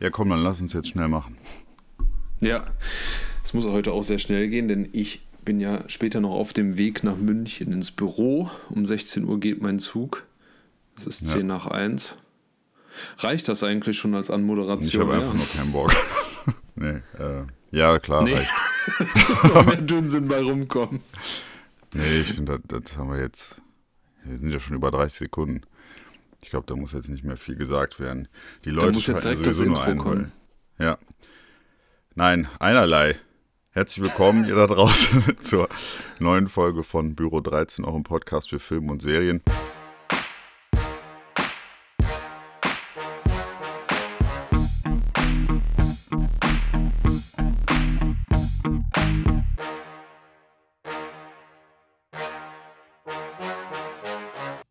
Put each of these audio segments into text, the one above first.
Ja, komm, dann lass uns jetzt schnell machen. Ja, es muss heute auch sehr schnell gehen, denn ich bin ja später noch auf dem Weg nach München ins Büro. Um 16 Uhr geht mein Zug. Es ist 10 ja. nach 1. Reicht das eigentlich schon als Anmoderation? Ich habe einfach nur keinen Bock. nee, äh, ja, klar, nee. reicht. Muss doch mehr Dünnsinn bei rumkommen. Nee, ich finde, das, das haben wir jetzt. Wir sind ja schon über 30 Sekunden. Ich glaube, da muss jetzt nicht mehr viel gesagt werden. Die Leute da muss jetzt direkt das Intro kommen. Ja. Nein, einerlei. Herzlich willkommen, ihr da draußen, zur neuen Folge von Büro 13, auch im Podcast für Film und Serien.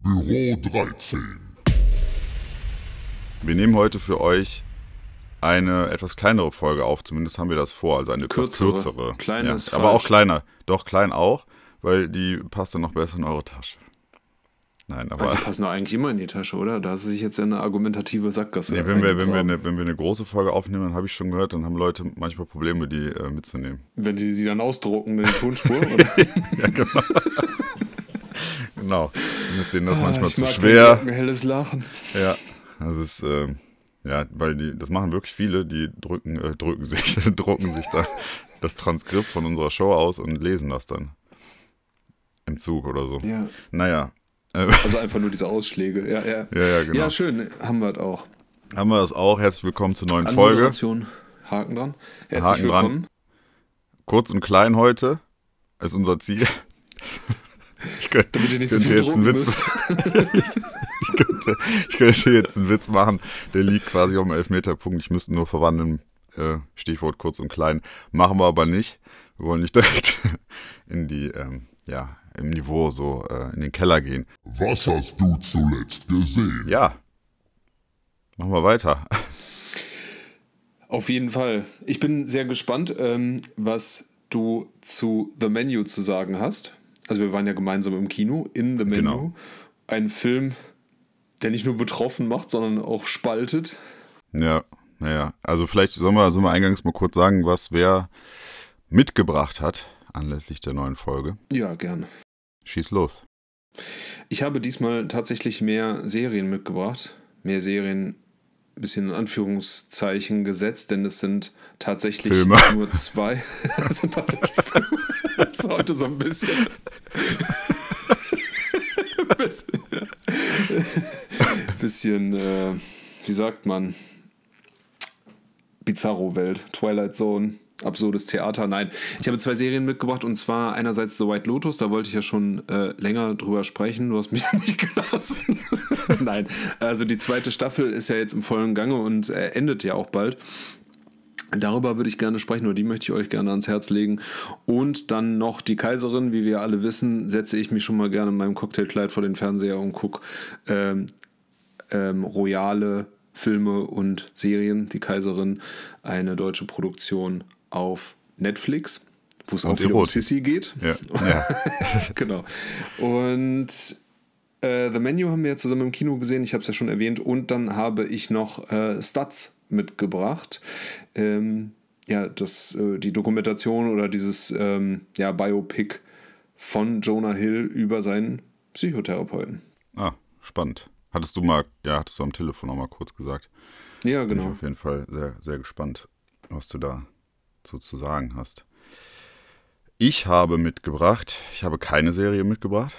Büro 13. Wir nehmen heute für euch eine etwas kleinere Folge auf, zumindest haben wir das vor, also eine kürzere, etwas kürzere. Kleines, ja, aber auch kleiner, doch klein auch, weil die passt dann noch besser in eure Tasche. Nein, aber. Also die passen doch eigentlich immer in die Tasche, oder? Da ist sich jetzt eine argumentative Sackgasse. Nee, wenn wir, wenn, wir eine, wenn wir eine große Folge aufnehmen, dann habe ich schon gehört, dann haben Leute manchmal Probleme, die äh, mitzunehmen. Wenn die sie dann ausdrucken in die Tonspur, oder? ja, genau. genau. Dann ist denen das ah, manchmal zu schwer. Ein helles Lachen. Ja, das ist, äh, ja, weil die, das machen wirklich viele, die drücken, äh, drücken sich, drucken sich da das Transkript von unserer Show aus und lesen das dann. Im Zug oder so. Ja. Naja. Äh, also einfach nur diese Ausschläge. Ja, ja. Ja, ja, genau. Ja, schön, haben wir das auch. Haben wir das auch. Herzlich willkommen zur neuen Folge. Haken dran. Herzlich Haken willkommen. Dran. Kurz und klein heute ist unser Ziel. Ich könnte, Damit ihr nicht so viel jetzt einen Witz könnte, ich könnte jetzt einen Witz machen, der liegt quasi auf dem Elfmeterpunkt. Ich müsste nur verwandeln. Äh, Stichwort kurz und klein. Machen wir aber nicht. Wir wollen nicht direkt in die, ähm, ja, im Niveau so äh, in den Keller gehen. Was hast du zuletzt gesehen? Ja. Machen wir weiter. Auf jeden Fall. Ich bin sehr gespannt, ähm, was du zu The Menu zu sagen hast. Also wir waren ja gemeinsam im Kino, in The Menu. Genau. Ein Film, der nicht nur betroffen macht, sondern auch spaltet. Ja, naja. Also vielleicht sollen wir, sollen wir eingangs mal kurz sagen, was wer mitgebracht hat anlässlich der neuen Folge. Ja, gerne. Schieß los. Ich habe diesmal tatsächlich mehr Serien mitgebracht. Mehr Serien, ein bisschen in Anführungszeichen gesetzt, denn es sind tatsächlich Filme. nur zwei. es sind tatsächlich Filme. Das ist heute so ein bisschen. bisschen, äh, wie sagt man, Bizarro-Welt, Twilight Zone, absurdes Theater. Nein, ich habe zwei Serien mitgebracht und zwar einerseits The White Lotus, da wollte ich ja schon äh, länger drüber sprechen, du hast mich nicht gelassen. Nein, also die zweite Staffel ist ja jetzt im vollen Gange und äh, endet ja auch bald. Darüber würde ich gerne sprechen, oder die möchte ich euch gerne ans Herz legen. Und dann noch die Kaiserin, wie wir alle wissen, setze ich mich schon mal gerne in meinem Cocktailkleid vor den Fernseher und gucke ähm, ähm, royale Filme und Serien. Die Kaiserin, eine deutsche Produktion auf Netflix, wo es auch wieder um Sissy geht. Ja. ja. genau. Und äh, The Menu haben wir ja zusammen im Kino gesehen, ich habe es ja schon erwähnt. Und dann habe ich noch äh, Stats mitgebracht. Ähm, ja, das, äh, die Dokumentation oder dieses ähm, ja, Biopic von Jonah Hill über seinen Psychotherapeuten. Ah, spannend. Hattest du mal, ja, hattest du am Telefon auch mal kurz gesagt. Ja, genau. Bin ich auf jeden Fall sehr, sehr gespannt, was du da zu, zu sagen hast. Ich habe mitgebracht, ich habe keine Serie mitgebracht.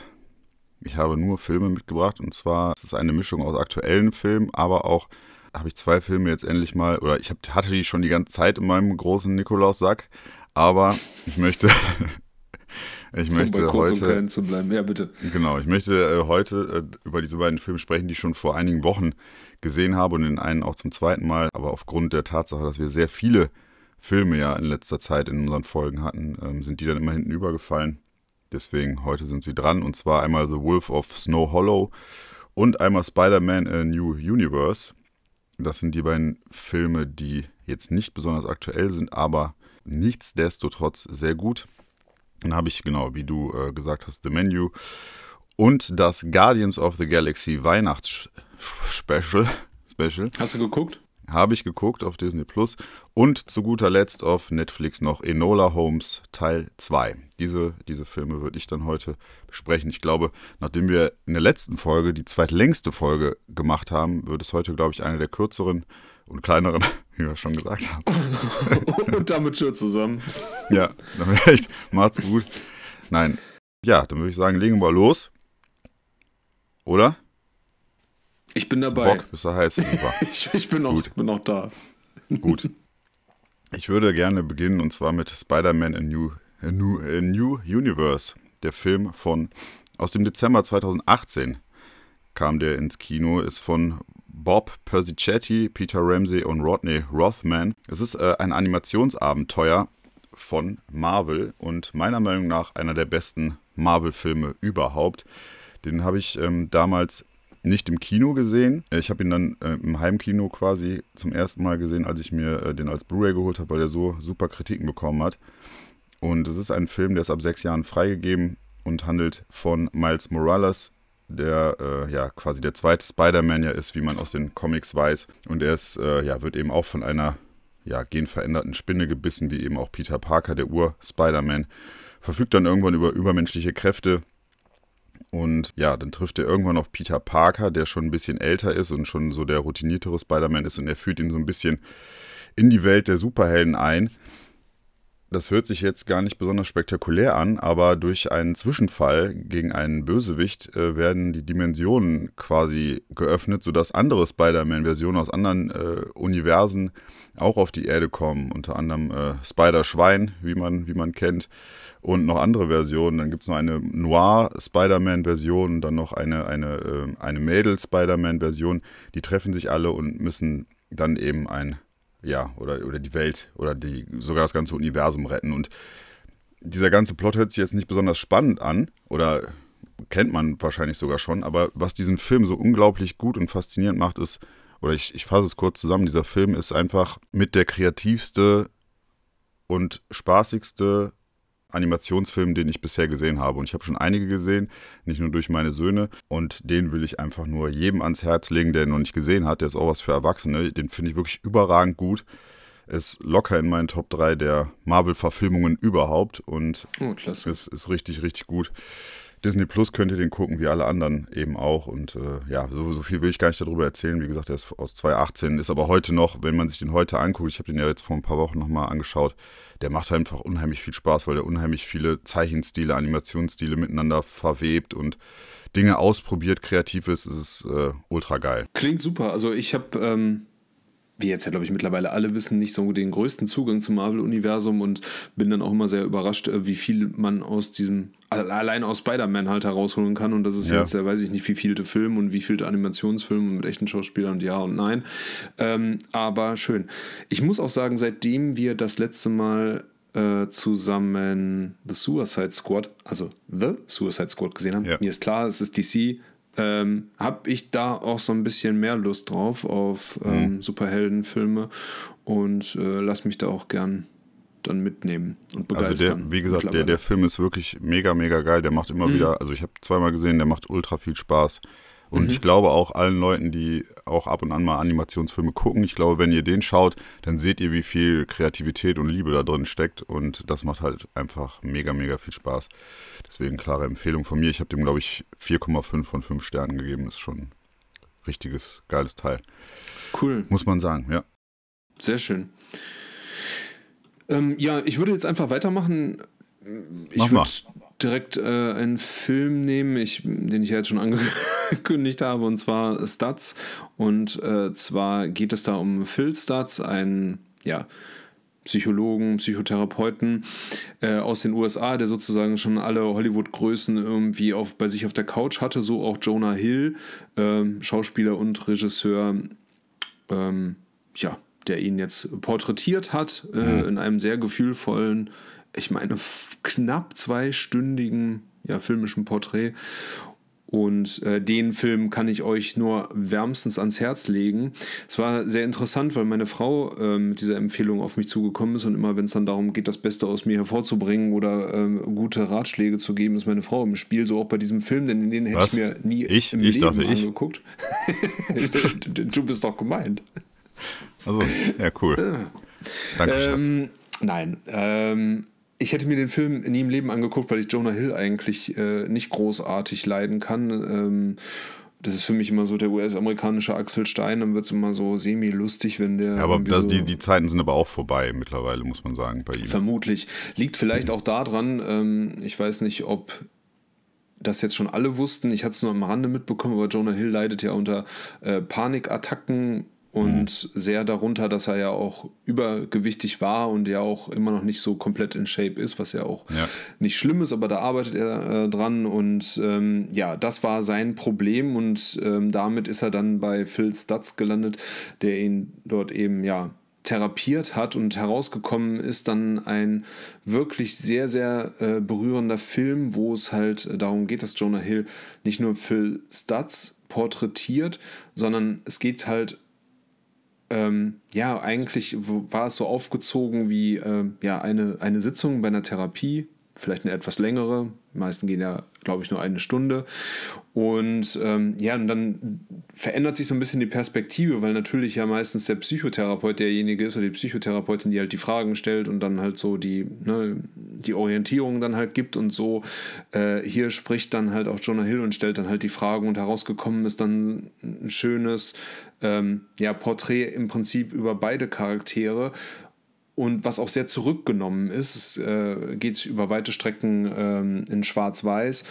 Ich habe nur Filme mitgebracht und zwar ist es eine Mischung aus aktuellen Filmen, aber auch habe ich zwei Filme jetzt endlich mal, oder ich hab, hatte die schon die ganze Zeit in meinem großen Nikolaus-Sack, aber ich möchte, ich möchte heute, zu bleiben. Ja, bitte. Genau, ich möchte äh, heute äh, über diese beiden Filme sprechen, die ich schon vor einigen Wochen gesehen habe und den einen auch zum zweiten Mal, aber aufgrund der Tatsache, dass wir sehr viele Filme ja in letzter Zeit in unseren Folgen hatten, ähm, sind die dann immer hinten übergefallen. Deswegen heute sind sie dran und zwar einmal The Wolf of Snow Hollow und einmal Spider-Man A New Universe. Das sind die beiden Filme, die jetzt nicht besonders aktuell sind, aber nichtsdestotrotz sehr gut. Dann habe ich, genau, wie du äh, gesagt hast, The Menu und das Guardians of the Galaxy Weihnachtsspecial. Special. Hast du geguckt? habe ich geguckt auf Disney Plus. Und zu guter Letzt auf Netflix noch Enola Holmes Teil 2. Diese, diese Filme würde ich dann heute besprechen. Ich glaube, nachdem wir in der letzten Folge die zweitlängste Folge gemacht haben, wird es heute, glaube ich, eine der kürzeren und kleineren, wie wir schon gesagt haben. und damit schön zusammen. Ja, dann echt, macht's gut. Nein, ja, dann würde ich sagen, legen wir los. Oder? Ich bin dabei. Bock, bist du heiß? ich, ich, bin noch, bin noch da. Gut. Ich würde gerne beginnen und zwar mit Spider-Man A New, A New, A New Universe. Der Film von aus dem Dezember 2018 kam der ins Kino, ist von Bob Persichetti, Peter Ramsey und Rodney Rothman. Es ist äh, ein Animationsabenteuer von Marvel und meiner Meinung nach einer der besten Marvel-Filme überhaupt. Den habe ich ähm, damals nicht im Kino gesehen. Ich habe ihn dann äh, im Heimkino quasi zum ersten Mal gesehen, als ich mir äh, den als Blu-ray geholt habe, weil er so super Kritiken bekommen hat. Und es ist ein Film, der ist ab sechs Jahren freigegeben und handelt von Miles Morales, der äh, ja quasi der zweite Spider-Man ja ist, wie man aus den Comics weiß. Und er ist, äh, ja, wird eben auch von einer ja, genveränderten Spinne gebissen, wie eben auch Peter Parker, der Ur-Spider-Man. Verfügt dann irgendwann über übermenschliche Kräfte und ja, dann trifft er irgendwann auf Peter Parker, der schon ein bisschen älter ist und schon so der routiniertere Spider-Man ist und er führt ihn so ein bisschen in die Welt der Superhelden ein. Das hört sich jetzt gar nicht besonders spektakulär an, aber durch einen Zwischenfall gegen einen Bösewicht äh, werden die Dimensionen quasi geöffnet, sodass andere Spider-Man-Versionen aus anderen äh, Universen auch auf die Erde kommen. Unter anderem äh, Spider-Schwein, wie man, wie man kennt und noch andere Versionen. Dann gibt es noch eine Noir-Spider-Man-Version, dann noch eine, eine, äh, eine Mädel-Spider-Man-Version. Die treffen sich alle und müssen dann eben ein, ja, oder, oder die Welt oder die, sogar das ganze Universum retten. Und dieser ganze Plot hört sich jetzt nicht besonders spannend an oder kennt man wahrscheinlich sogar schon, aber was diesen Film so unglaublich gut und faszinierend macht, ist, oder ich, ich fasse es kurz zusammen, dieser Film ist einfach mit der kreativste und spaßigste Animationsfilm, den ich bisher gesehen habe. Und ich habe schon einige gesehen, nicht nur durch meine Söhne. Und den will ich einfach nur jedem ans Herz legen, der ihn noch nicht gesehen hat. Der ist auch was für Erwachsene. Den finde ich wirklich überragend gut. Ist locker in meinen Top 3 der Marvel-Verfilmungen überhaupt. Und oh, ist, ist richtig, richtig gut. Disney Plus könnt ihr den gucken, wie alle anderen eben auch. Und äh, ja, so, so, viel will ich gar nicht darüber erzählen. Wie gesagt, der ist aus 2018, ist aber heute noch, wenn man sich den heute anguckt, ich habe den ja jetzt vor ein paar Wochen nochmal angeschaut, der macht einfach unheimlich viel Spaß, weil er unheimlich viele Zeichenstile, Animationsstile miteinander verwebt und Dinge ausprobiert, kreativ ist. Es ist äh, ultra geil. Klingt super. Also ich habe ähm, wie jetzt ja, glaube ich, mittlerweile alle wissen, nicht so den größten Zugang zum Marvel-Universum und bin dann auch immer sehr überrascht, äh, wie viel man aus diesem, allein aus Spider-Man halt herausholen kann. Und das ist ja. jetzt, ja, weiß ich nicht, wie vielte Film und wie vielte Animationsfilme mit echten Schauspielern und ja und nein. Ähm, aber schön. Ich muss auch sagen, seitdem wir das letzte Mal äh, zusammen The Suicide Squad, also The Suicide Squad gesehen haben, ja. mir ist klar, es ist DC, ähm, habe ich da auch so ein bisschen mehr Lust drauf auf ähm, mhm. Superheldenfilme und äh, lass mich da auch gern dann mitnehmen und begeistern. Also der, wie gesagt, der, der Film ist wirklich mega, mega geil. Der macht immer mhm. wieder, also ich habe zweimal gesehen, der macht ultra viel Spaß. Und mhm. ich glaube auch allen Leuten, die auch ab und an mal Animationsfilme gucken, ich glaube, wenn ihr den schaut, dann seht ihr, wie viel Kreativität und Liebe da drin steckt. Und das macht halt einfach mega, mega viel Spaß. Deswegen klare Empfehlung von mir. Ich habe dem, glaube ich, 4,5 von 5 Sternen gegeben. Ist schon ein richtiges, geiles Teil. Cool. Muss man sagen, ja. Sehr schön. Ähm, ja, ich würde jetzt einfach weitermachen. Ich würde direkt äh, einen Film nehmen, ich, den ich ja jetzt schon angekündigt habe, und zwar Stats. Und äh, zwar geht es da um Phil Stats, einen ja, Psychologen, Psychotherapeuten äh, aus den USA, der sozusagen schon alle Hollywood-Größen irgendwie auf, bei sich auf der Couch hatte, so auch Jonah Hill, ähm, Schauspieler und Regisseur, ähm, ja, der ihn jetzt porträtiert hat äh, mhm. in einem sehr gefühlvollen ich meine, knapp zweistündigen ja, filmischen Porträt. Und äh, den Film kann ich euch nur wärmstens ans Herz legen. Es war sehr interessant, weil meine Frau äh, mit dieser Empfehlung auf mich zugekommen ist und immer, wenn es dann darum geht, das Beste aus mir hervorzubringen oder äh, gute Ratschläge zu geben, ist meine Frau im Spiel. So auch bei diesem Film, denn den hätte Was? ich mir nie ich? im ich Leben dachte, angeguckt. du bist doch gemeint. Also, ja, cool. Danke, ähm, Nein, ähm, ich hätte mir den Film nie im Leben angeguckt, weil ich Jonah Hill eigentlich äh, nicht großartig leiden kann. Ähm, das ist für mich immer so der US-amerikanische Axel Stein, dann wird es immer so semi-lustig, wenn der. Ja, aber das, so die, die Zeiten sind aber auch vorbei mittlerweile, muss man sagen, bei ihm. Vermutlich. Liegt vielleicht auch daran, ähm, ich weiß nicht, ob das jetzt schon alle wussten, ich hatte es nur am Rande mitbekommen, aber Jonah Hill leidet ja unter äh, Panikattacken und mhm. sehr darunter, dass er ja auch übergewichtig war und ja auch immer noch nicht so komplett in Shape ist, was ja auch ja. nicht schlimm ist, aber da arbeitet er äh, dran und ähm, ja, das war sein Problem und ähm, damit ist er dann bei Phil Stutz gelandet, der ihn dort eben ja therapiert hat und herausgekommen ist dann ein wirklich sehr, sehr äh, berührender Film, wo es halt darum geht, dass Jonah Hill nicht nur Phil Stutz porträtiert, sondern es geht halt ähm, ja, eigentlich war es so aufgezogen wie äh, ja, eine, eine Sitzung bei einer Therapie, vielleicht eine etwas längere. Die meisten gehen ja, glaube ich, nur eine Stunde. Und ähm, ja, und dann verändert sich so ein bisschen die Perspektive, weil natürlich ja meistens der Psychotherapeut derjenige ist oder die Psychotherapeutin, die halt die Fragen stellt und dann halt so die, ne, die Orientierung dann halt gibt und so. Äh, hier spricht dann halt auch Jonah Hill und stellt dann halt die Fragen und herausgekommen ist dann ein schönes ähm, ja, Porträt im Prinzip über beide Charaktere und was auch sehr zurückgenommen ist. Es äh, geht über weite Strecken ähm, in Schwarz-Weiß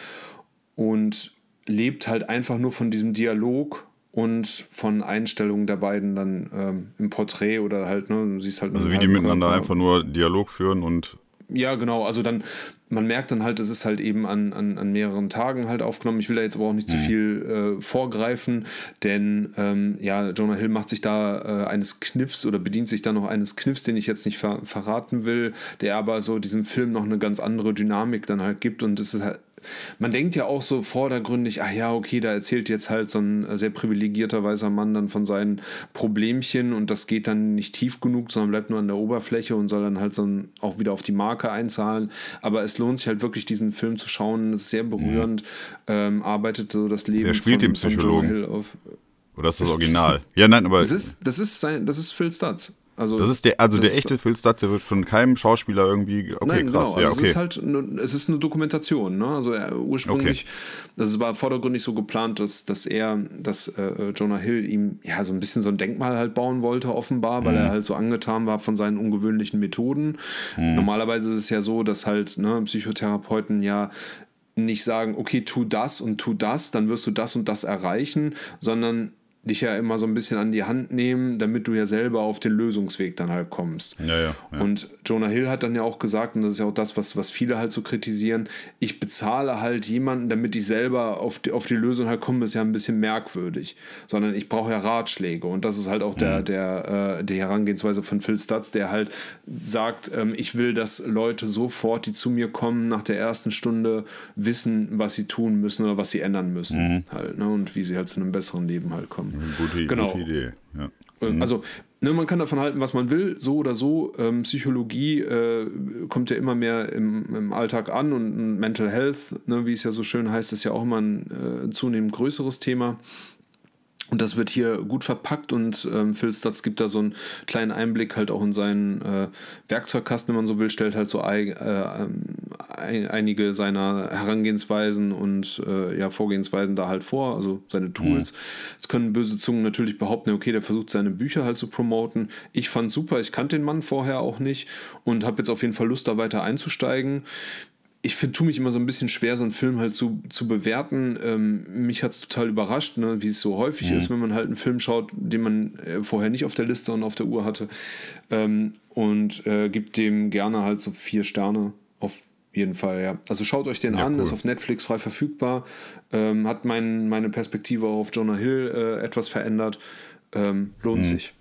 und lebt halt einfach nur von diesem Dialog und von Einstellungen der beiden dann ähm, im Porträt oder halt, ne, du siehst halt. Also wie die miteinander Körper. einfach nur Dialog führen und ja, genau. Also dann, man merkt dann halt, es ist halt eben an, an, an mehreren Tagen halt aufgenommen. Ich will da jetzt aber auch nicht mhm. zu viel äh, vorgreifen, denn ähm, ja, Jonah Hill macht sich da äh, eines Kniffs oder bedient sich da noch eines Kniffs, den ich jetzt nicht ver verraten will, der aber so diesem Film noch eine ganz andere Dynamik dann halt gibt und es ist halt man denkt ja auch so vordergründig, ach ja, okay, da erzählt jetzt halt so ein sehr privilegierter weißer Mann dann von seinen Problemchen und das geht dann nicht tief genug, sondern bleibt nur an der Oberfläche und soll dann halt so auch wieder auf die Marke einzahlen. Aber es lohnt sich halt wirklich, diesen Film zu schauen. Es ist sehr berührend, mhm. ähm, arbeitet so das Leben Wer spielt von, den Psychologen? auf. Oder ist das Original? ja, nein, aber. Das ist, das ist, sein, das ist Phil Stutz. Also, das ist der, also der echte Phil Stutz, der wird von keinem Schauspieler irgendwie. Okay, nein, krass. Genau. Also ja, okay. Es ist halt, eine, es ist eine Dokumentation. Ne? Also er, ursprünglich, okay. das war vordergründig so geplant, dass, dass er, dass äh, Jonah Hill ihm ja so ein bisschen so ein Denkmal halt bauen wollte, offenbar, weil mhm. er halt so angetan war von seinen ungewöhnlichen Methoden. Mhm. Normalerweise ist es ja so, dass halt ne, Psychotherapeuten ja nicht sagen, okay, tu das und tu das, dann wirst du das und das erreichen, sondern dich ja immer so ein bisschen an die Hand nehmen, damit du ja selber auf den Lösungsweg dann halt kommst. Ja, ja, ja. Und Jonah Hill hat dann ja auch gesagt, und das ist ja auch das, was, was viele halt so kritisieren, ich bezahle halt jemanden, damit ich selber auf die, auf die Lösung halt komme, ist ja ein bisschen merkwürdig. Sondern ich brauche ja Ratschläge. Und das ist halt auch der, mhm. der, äh, die Herangehensweise von Phil Stutz, der halt sagt, ähm, ich will, dass Leute sofort, die zu mir kommen, nach der ersten Stunde wissen, was sie tun müssen oder was sie ändern müssen. Mhm. Halt, ne? Und wie sie halt zu einem besseren Leben halt kommen. Gute, genau. gute Idee. Ja. Äh, mhm. Also, ne, man kann davon halten, was man will, so oder so. Ähm, Psychologie äh, kommt ja immer mehr im, im, Alltag an und Mental Health, ne, wie es ja so schön heißt, ist ja auch immer ein äh, zunehmend größeres Thema. Und das wird hier gut verpackt und ähm, Phil Stutz gibt da so einen kleinen Einblick halt auch in seinen äh, Werkzeugkasten, wenn man so will, stellt halt so ein, äh, ein, einige seiner Herangehensweisen und äh, ja, Vorgehensweisen da halt vor, also seine Tools. Es mhm. können böse Zungen natürlich behaupten, okay, der versucht seine Bücher halt zu promoten. Ich fand super, ich kannte den Mann vorher auch nicht und habe jetzt auf jeden Fall Lust, da weiter einzusteigen ich finde, tue mich immer so ein bisschen schwer, so einen Film halt zu, zu bewerten. Ähm, mich hat es total überrascht, ne, wie es so häufig mhm. ist, wenn man halt einen Film schaut, den man äh, vorher nicht auf der Liste und auf der Uhr hatte. Ähm, und äh, gibt dem gerne halt so vier Sterne auf jeden Fall, ja. Also schaut euch den ja, an, cool. ist auf Netflix frei verfügbar. Ähm, hat mein, meine Perspektive auf Jonah Hill äh, etwas verändert. Ähm, lohnt mhm. sich.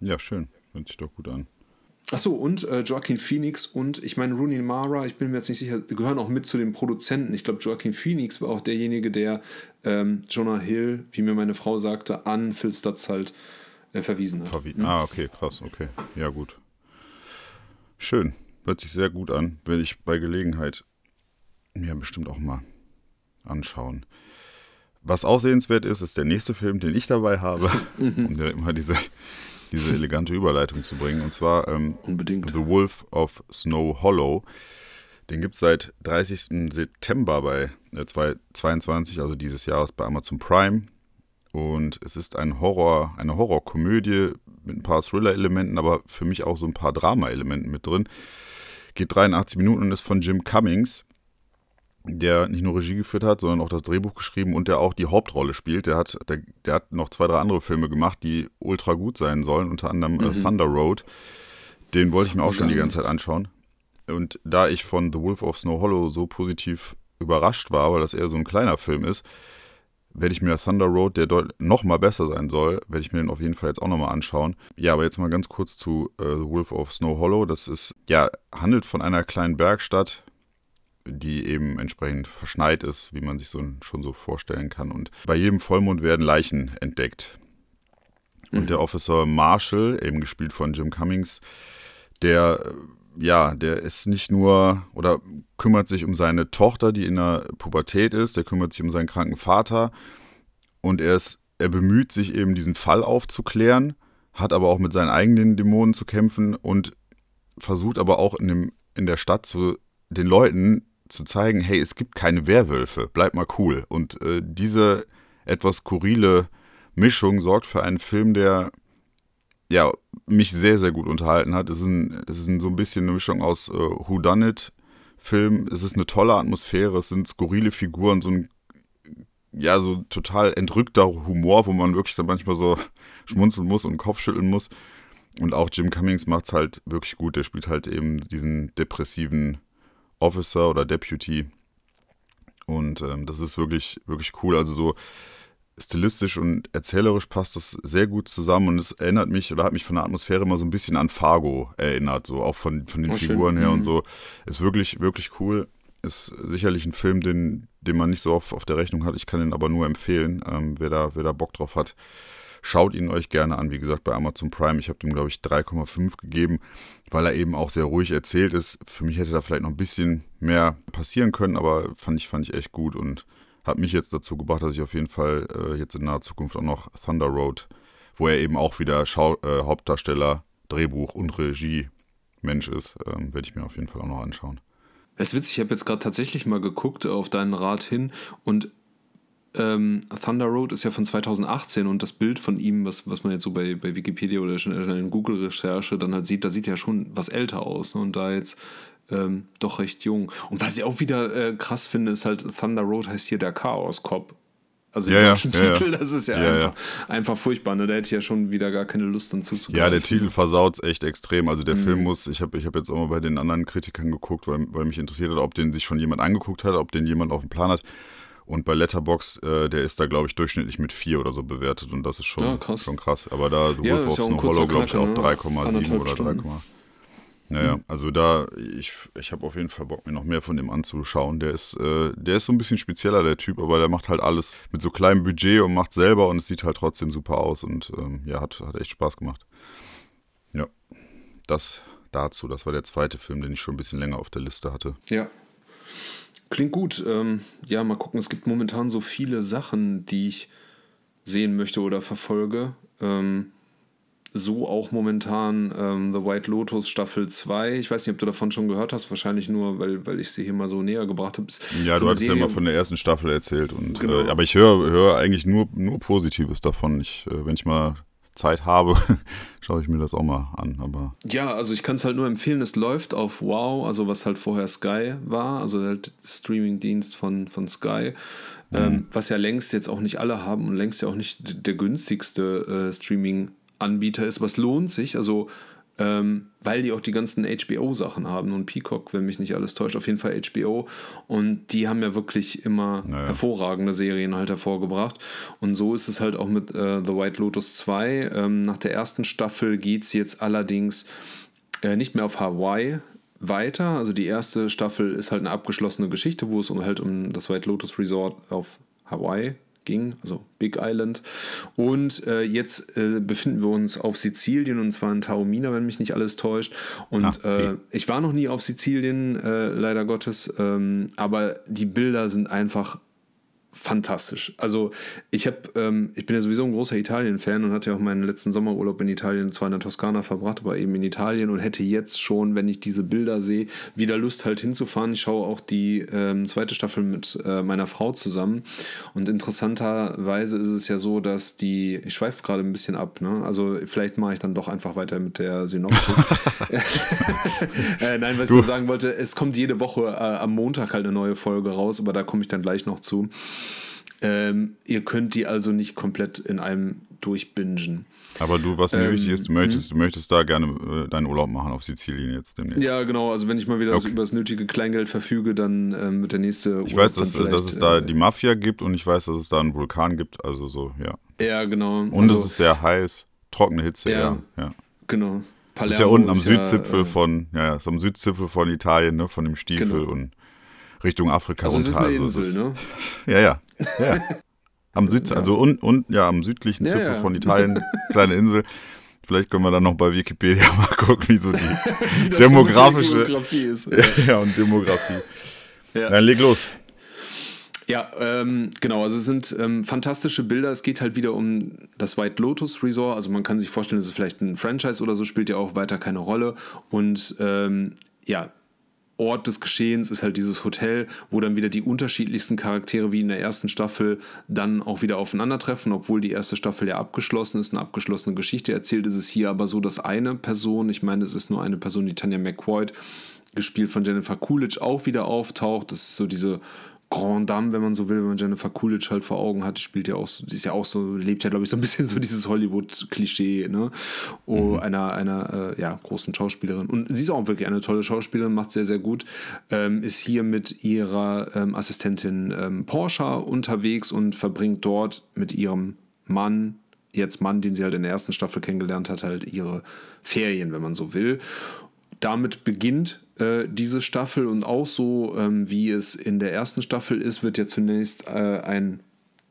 Ja, schön. Hört sich doch gut an. Achso, und äh, Joaquin Phoenix und ich meine Rooney Mara, ich bin mir jetzt nicht sicher, gehören auch mit zu den Produzenten. Ich glaube, Joaquin Phoenix war auch derjenige, der ähm, Jonah Hill, wie mir meine Frau sagte, an Phil Stutz halt äh, verwiesen hat. Verwie hm? Ah, okay, krass, okay. Ja, gut. Schön. Hört sich sehr gut an. Werde ich bei Gelegenheit mir bestimmt auch mal anschauen. Was auch sehenswert ist, ist der nächste Film, den ich dabei habe. um ja immer diese diese elegante Überleitung zu bringen. Und zwar ähm, Unbedingt. The Wolf of Snow Hollow. Den gibt es seit 30. September bei äh, 2022, also dieses Jahres bei Amazon Prime. Und es ist ein Horror, eine Horrorkomödie mit ein paar Thriller-Elementen, aber für mich auch so ein paar Drama-Elementen mit drin. Geht 83 Minuten und ist von Jim Cummings, der nicht nur Regie geführt hat, sondern auch das Drehbuch geschrieben und der auch die Hauptrolle spielt. Der hat, der, der hat noch zwei, drei andere Filme gemacht, die ultra gut sein sollen, unter anderem äh, Mhm. Thunder Road. Den wollte ich mir auch schon die ganze Zeit anschauen. Und da ich von The Wolf of Snow Hollow so positiv überrascht war, weil das eher so ein kleiner Film ist, werde ich mir Thunder Road, der noch mal besser sein soll, werde ich mir den auf jeden Fall jetzt auch noch mal anschauen. Ja, aber jetzt mal ganz kurz zu äh, The Wolf of Snow Hollow. Das ist, ja, handelt von einer kleinen Bergstadt, die eben entsprechend verschneit ist, wie man sich so schon so vorstellen kann. Und bei jedem Vollmond werden Leichen entdeckt. Und der Officer Marshall, eben gespielt von Jim Cummings, der, ja, der ist nicht nur oder kümmert sich um seine Tochter, die in der Pubertät ist, der kümmert sich um seinen kranken Vater und er ist, er bemüht sich eben diesen Fall aufzuklären, hat aber auch mit seinen eigenen Dämonen zu kämpfen und versucht aber auch in, dem, in der Stadt zu den Leuten zu zeigen, hey, es gibt keine Werwölfe, bleib mal cool. Und äh, diese etwas skurrile Mischung sorgt für einen Film, der ja, mich sehr, sehr gut unterhalten hat. Es ist, ein, es ist ein, so ein bisschen eine Mischung aus äh, Who Done It Film. Es ist eine tolle Atmosphäre, es sind skurrile Figuren, so ein ja, so total entrückter Humor, wo man wirklich dann manchmal so schmunzeln muss und Kopf schütteln muss. Und auch Jim Cummings macht es halt wirklich gut. Der spielt halt eben diesen depressiven Officer oder Deputy. Und ähm, das ist wirklich, wirklich cool. Also so stilistisch und erzählerisch passt das sehr gut zusammen und es erinnert mich oder hat mich von der Atmosphäre immer so ein bisschen an Fargo erinnert, so auch von, von den Oh, schön. Figuren her und Mhm. so. Ist wirklich, wirklich cool. Ist sicherlich ein Film, den, den man nicht so oft auf der Rechnung hat. Ich kann ihn aber nur empfehlen. Ähm, wer, da, wer da Bock drauf hat, schaut ihn euch gerne an. Wie gesagt, bei Amazon Prime. Ich habe dem, glaube ich, 3,5 gegeben, weil er eben auch sehr ruhig erzählt ist. Für mich hätte da vielleicht noch ein bisschen mehr passieren können, aber fand ich, fand ich echt gut und hat mich jetzt dazu gebracht, dass ich auf jeden Fall äh, jetzt in naher Zukunft auch noch Thunder Road, wo er eben auch wieder Schau äh, Hauptdarsteller, Drehbuch und Regie Mensch ist, ähm, werde ich mir auf jeden Fall auch noch anschauen. Es ist witzig, ich habe jetzt gerade tatsächlich mal geguckt auf deinen Rat hin und ähm, Thunder Road ist ja von 2018 und das Bild von ihm, was, was man jetzt so bei, bei Wikipedia oder schon in Google-Recherche dann halt sieht, da sieht ja schon was älter aus. Ne? Und da jetzt ähm, doch recht jung. Und was ich auch wieder äh, krass finde, ist halt, Thunder Road heißt hier der Chaos-Cop. Also Ja, im ja, deutschen ja, ja. Titel, das ist ja, Ja, einfach, einfach furchtbar. Ne? Da hätte ich ja schon wieder gar keine Lust dann zuzugreifen. Ja, der Titel versaut echt extrem. Also der Mhm. Film muss, ich habe ich hab jetzt auch mal bei den anderen Kritikern geguckt, weil, weil mich interessiert hat, ob den sich schon jemand angeguckt hat, ob den jemand auf dem Plan hat. Und bei Letterbox, äh, der ist da, glaube ich, durchschnittlich mit 4 oder so bewertet und das ist schon, Ja, krass. schon krass. Aber da The Ja, Wolf of ja Snow Hollow, glaube ich, auch Knacker, ne? 3,7 Anderthalb oder 3, Stunden. naja, also da, ich, ich habe auf jeden Fall Bock, mir noch mehr von dem anzuschauen. Der ist, äh, der ist so ein bisschen spezieller, der Typ, aber der macht halt alles mit so kleinem Budget und macht selber und es sieht halt trotzdem super aus und ähm, ja, hat, hat echt Spaß gemacht. Ja, das dazu. Das war der zweite Film, den ich schon ein bisschen länger auf der Liste hatte. Ja. Klingt gut. Ähm, ja, mal gucken. Es gibt momentan so viele Sachen, die ich sehen möchte oder verfolge. Ähm, so auch momentan ähm, The White Lotus Staffel 2. Ich weiß nicht, ob du davon schon gehört hast. Wahrscheinlich nur, weil, weil ich sie hier mal so näher gebracht habe. Ja, du hattest ja Serie- immer von der ersten Staffel erzählt. Und, Genau. äh, aber ich höre höre eigentlich nur, nur Positives davon. Ich, äh, wenn ich mal Zeit habe, schaue ich mir das auch mal an. Aber Ja, also ich kann es halt nur empfehlen, es läuft auf Wow, also was halt vorher Sky war, also halt Streamingdienst von, von Sky, ähm, was ja längst jetzt auch nicht alle haben und längst ja auch nicht der günstigste äh, Streaming-Anbieter ist, es lohnt sich, also ähm, weil die auch die ganzen HBO-Sachen haben und Peacock, wenn mich nicht alles täuscht, auf jeden Fall HBO und die haben ja wirklich immer Naja. hervorragende Serien halt hervorgebracht und so ist es halt auch mit äh, The White Lotus 2. Ähm, nach der ersten Staffel geht es jetzt allerdings äh, nicht mehr auf Hawaii weiter. Also die erste Staffel ist halt eine abgeschlossene Geschichte, wo es um halt um das White Lotus Resort auf Hawaii ging, also Big Island. Und äh, jetzt äh, befinden wir uns auf Sizilien und zwar in Taormina, wenn mich nicht alles täuscht. Und Ah, okay. äh, ich war noch nie auf Sizilien, äh, leider Gottes, ähm, aber die Bilder sind einfach fantastisch. Also ich habe, ähm, ich bin ja sowieso ein großer Italien-Fan und hatte ja auch meinen letzten Sommerurlaub in Italien, zwar in der Toskana verbracht, aber eben in Italien und hätte jetzt schon, wenn ich diese Bilder sehe, wieder Lust halt hinzufahren. Ich schaue auch die ähm, zweite Staffel mit äh, meiner Frau zusammen und interessanterweise ist es ja so, dass die, ich schweife gerade ein bisschen ab, ne? also vielleicht mache ich dann doch einfach weiter mit der Synopsis. äh, nein, was du. ich sagen wollte, es kommt jede Woche äh, am Montag halt eine neue Folge raus, aber da komme ich dann gleich noch zu. Ähm, ihr könnt die also nicht komplett in einem durchbingen. Aber du, was mir ähm, wichtig ist, du möchtest, du möchtest da gerne äh, deinen Urlaub machen auf Sizilien jetzt demnächst. Ja, genau. Also wenn ich mal wieder okay. so über das nötige Kleingeld verfüge, dann ähm, wird der nächste. Ich weiß, dass, dass es da äh, die Mafia gibt und ich weiß, dass es da einen Vulkan gibt. Also so, ja. Ja, genau. Und also, es ist sehr heiß, trockene Hitze, ja. ja, ja. Genau. Palermo ist ja unten am Südzipfel ja, äh, von, ja, ist am Südzipfel von Italien, ne, von dem Stiefel genau. und Richtung Afrika also runter. Es ist eine also Insel, ne? Ja, ja. Ja. Am Süd, also und, und ja, am südlichen Zipfel ja, ja. von Italien, kleine Insel. Vielleicht können wir dann noch bei Wikipedia mal gucken, wie so die wie demografische Demografie ist. Ja. ja, und Demografie. Ja. Dann leg los. Ja, ähm, genau. Also es sind ähm, fantastische Bilder. Es geht halt wieder um das White Lotus Resort. Also man kann sich vorstellen, es ist vielleicht ein Franchise oder so, spielt ja auch weiter keine Rolle. Und ähm, ja, Ort des Geschehens ist halt dieses Hotel, wo dann wieder die unterschiedlichsten Charaktere wie in der ersten Staffel dann auch wieder aufeinandertreffen, obwohl die erste Staffel ja abgeschlossen ist, eine abgeschlossene Geschichte erzählt, ist es hier aber so, dass eine Person, ich meine, es ist nur eine Person, die Tanya McQuoid, gespielt von Jennifer Coolidge, auch wieder auftaucht. Das ist so diese Grand Dame, wenn man so will, wenn man Jennifer Coolidge halt vor Augen hat, die spielt ja auch, so, die ist ja auch so, lebt ja, glaube ich, so ein bisschen so dieses Hollywood-Klischee, ne? Oh, mhm. einer, einer äh, ja, großen Schauspielerin. Und sie ist auch wirklich eine tolle Schauspielerin, macht sehr, sehr gut. Ähm, ist hier mit ihrer ähm, Assistentin ähm, Porsche unterwegs und verbringt dort mit ihrem Mann, jetzt Mann, den sie halt in der ersten Staffel kennengelernt hat, halt ihre Ferien, wenn man so will. Damit beginnt äh, diese Staffel und auch so, ähm, wie es in der ersten Staffel ist, wird ja zunächst äh, ein,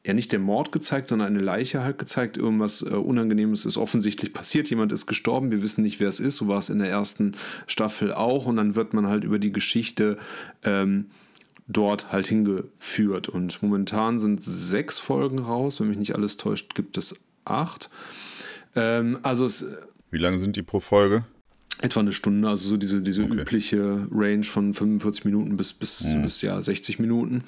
ja nicht der Mord gezeigt, sondern eine Leiche halt gezeigt. Irgendwas äh, Unangenehmes ist offensichtlich passiert. Jemand ist gestorben. Wir wissen nicht, wer es ist. So war es in der ersten Staffel auch. Und dann wird man halt über die Geschichte ähm, dort halt hingeführt. Und momentan sind sechs Folgen raus. Wenn mich nicht alles täuscht, gibt es acht. Ähm, also es. Wie lange sind die pro Folge? Etwa eine Stunde, also so diese, diese okay. übliche Range von 45 Minuten bis, bis, mhm. bis ja, 60 Minuten.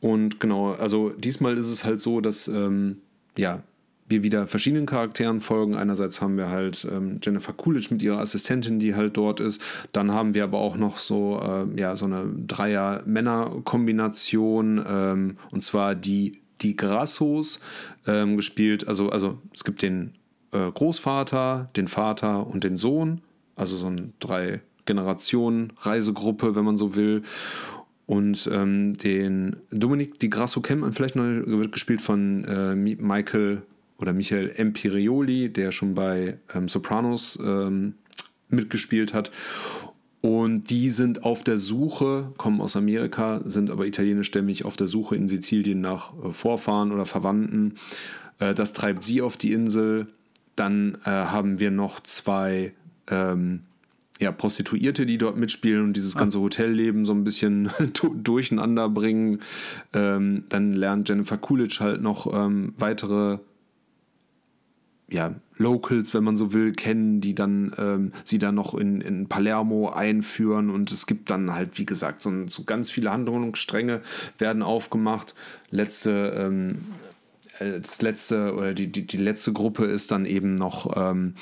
Und genau, also diesmal ist es halt so, dass ähm, ja, wir wieder verschiedenen Charakteren folgen. Einerseits haben wir halt ähm, Jennifer Coolidge mit ihrer Assistentin, die halt dort ist. Dann haben wir aber auch noch so, äh, ja, so eine Dreier-Männer-Kombination. Ähm, und zwar die, die Grassos ähm, gespielt. Also, also es gibt den äh, Großvater, den Vater und den Sohn also so eine drei Generationen Reisegruppe, wenn man so will. Und ähm, den Dominik Di Grasso kennt man vielleicht noch, wird gespielt von äh, Michael oder Michael Empirioli, der schon bei ähm, Sopranos ähm, mitgespielt hat. Und die sind auf der Suche, kommen aus Amerika, sind aber italienischstämmig auf der Suche in Sizilien nach äh, Vorfahren oder Verwandten. Äh, das treibt sie auf die Insel. Dann äh, haben wir noch zwei ähm, ja, Prostituierte, die dort mitspielen und dieses ah. ganze Hotelleben so ein bisschen durcheinander bringen. Ähm, dann lernt Jennifer Coolidge halt noch ähm, weitere ja, Locals, wenn man so will, kennen, die dann ähm, sie dann noch in, in Palermo einführen und es gibt dann halt, wie gesagt, so, so ganz viele Handlungsstränge werden aufgemacht. Letzte ähm, äh, das letzte oder die, die, die letzte Gruppe ist dann eben noch ähm,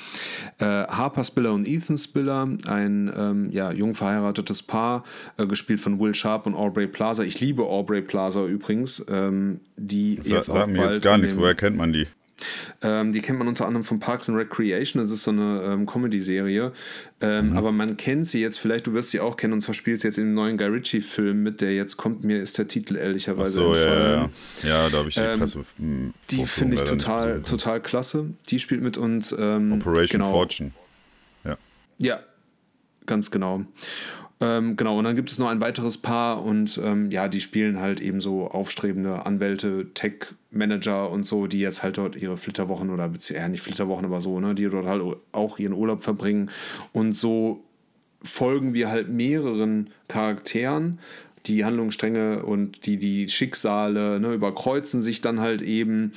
äh, Harper Spiller und Ethan Spiller, ein ähm, ja, jung verheiratetes Paar, äh, gespielt von Will Sharp und Aubrey Plaza. Ich liebe Aubrey Plaza übrigens. Ähm, die das jetzt sagt mir jetzt gar nichts, woher kennt man die? Ähm, die kennt man unter anderem von Parks and Recreation. Das ist so eine ähm, Comedy-Serie. Ähm, mhm. Aber man kennt sie jetzt, vielleicht du wirst sie auch kennen, und zwar spielt sie jetzt in dem neuen Guy Ritchie-Film mit, der jetzt kommt. Mir ist der Titel ehrlicherweise Ach so, ja, ja, ja. da habe ich die ähm, klasse. Mh, die finde ich total, total klasse. Die spielt mit und. Ähm, Operation genau. Fortune. Ja. Ja, ganz genau. Ähm, genau, und dann gibt es noch ein weiteres Paar und ähm, ja, die spielen halt eben so aufstrebende Anwälte, Tech-Manager und so, die jetzt halt dort ihre Flitterwochen oder ja nicht Flitterwochen, aber so, ne, die dort halt auch ihren Urlaub verbringen. Und so folgen wir halt mehreren Charakteren, die Handlungsstränge und die, die Schicksale ne, überkreuzen sich dann halt eben.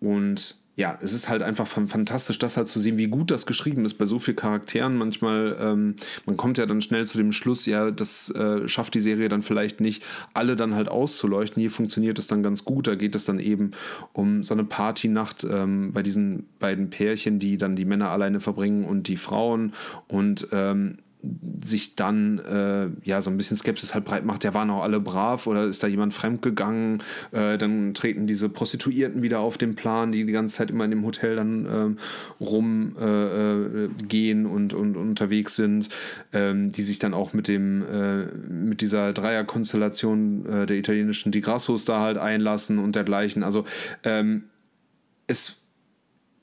Und ja, es ist halt einfach fantastisch, das halt zu sehen, wie gut das geschrieben ist bei so vielen Charakteren. Manchmal, ähm, man kommt ja dann schnell zu dem Schluss, ja, das äh, schafft die Serie dann vielleicht nicht, alle dann halt auszuleuchten. Hier funktioniert es dann ganz gut. Da geht es dann eben um so eine Partynacht ähm, bei diesen beiden Pärchen, die dann die Männer alleine verbringen und die Frauen. Und ähm, sich dann äh, ja so ein bisschen Skepsis halt breit macht, ja, waren auch alle brav oder ist da jemand fremdgegangen? Äh, dann treten diese Prostituierten wieder auf den Plan, die die ganze Zeit immer in dem Hotel dann ähm, rumgehen äh, äh und, und unterwegs sind, ähm, die sich dann auch mit dem äh, mit dieser Dreierkonstellation äh, der italienischen Di Grassos da halt einlassen und dergleichen. Also ähm, es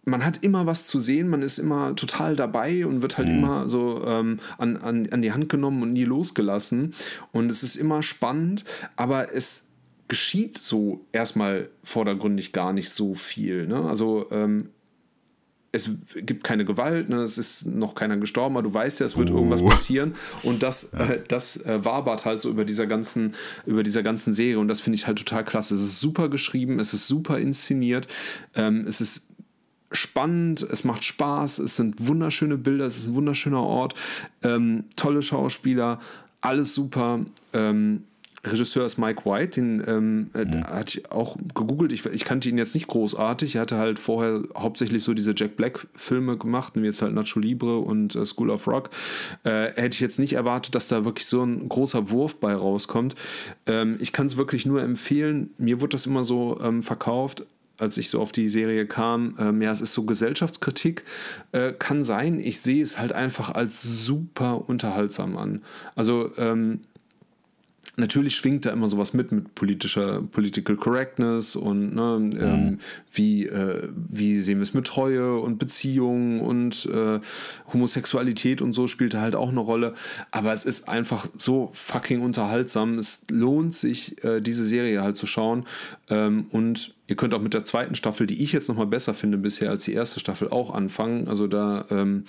man hat immer was zu sehen, man ist immer total dabei und wird halt mhm. immer so ähm, an, an, an die Hand genommen und nie losgelassen. Und es ist immer spannend, aber es geschieht so erstmal vordergründig gar nicht so viel. Ne? Also ähm, es gibt keine Gewalt, ne? es ist noch keiner gestorben, aber du weißt ja, es wird oh. irgendwas passieren und das, äh, das äh, wabert halt so über dieser ganzen, über dieser ganzen Serie und das finde ich halt total klasse. Es ist super geschrieben, es ist super inszeniert, ähm, es ist spannend, es macht Spaß, es sind wunderschöne Bilder, es ist ein wunderschöner Ort, ähm, tolle Schauspieler, alles super. Ähm, Regisseur ist Mike White, den ähm, äh, mhm. hatte ich auch gegoogelt. Ich, ich, kannte ihn jetzt nicht großartig. Er hatte halt vorher hauptsächlich so diese Jack Black-Filme gemacht, wie jetzt halt Nacho Libre und äh, School of Rock. Äh, hätte ich jetzt nicht erwartet, dass da wirklich so ein großer Wurf bei rauskommt. Ähm, ich kann es wirklich nur empfehlen. Mir wurde das immer so ähm, verkauft als ich so auf die Serie kam, ähm, ja, es ist so Gesellschaftskritik, äh, kann sein. Ich sehe es halt einfach als super unterhaltsam an. Also ähm, natürlich schwingt da immer sowas mit, mit politischer Political Correctness und ne, ähm, mhm. wie, äh, wie sehen wir es mit Treue und Beziehungen und äh, Homosexualität und so spielt da halt auch eine Rolle. Aber es ist einfach so fucking unterhaltsam. Es lohnt sich, äh, diese Serie halt zu schauen. Ähm, und ihr könnt auch mit der zweiten Staffel, die ich jetzt nochmal besser finde bisher als die erste Staffel, auch anfangen. Also da ähm,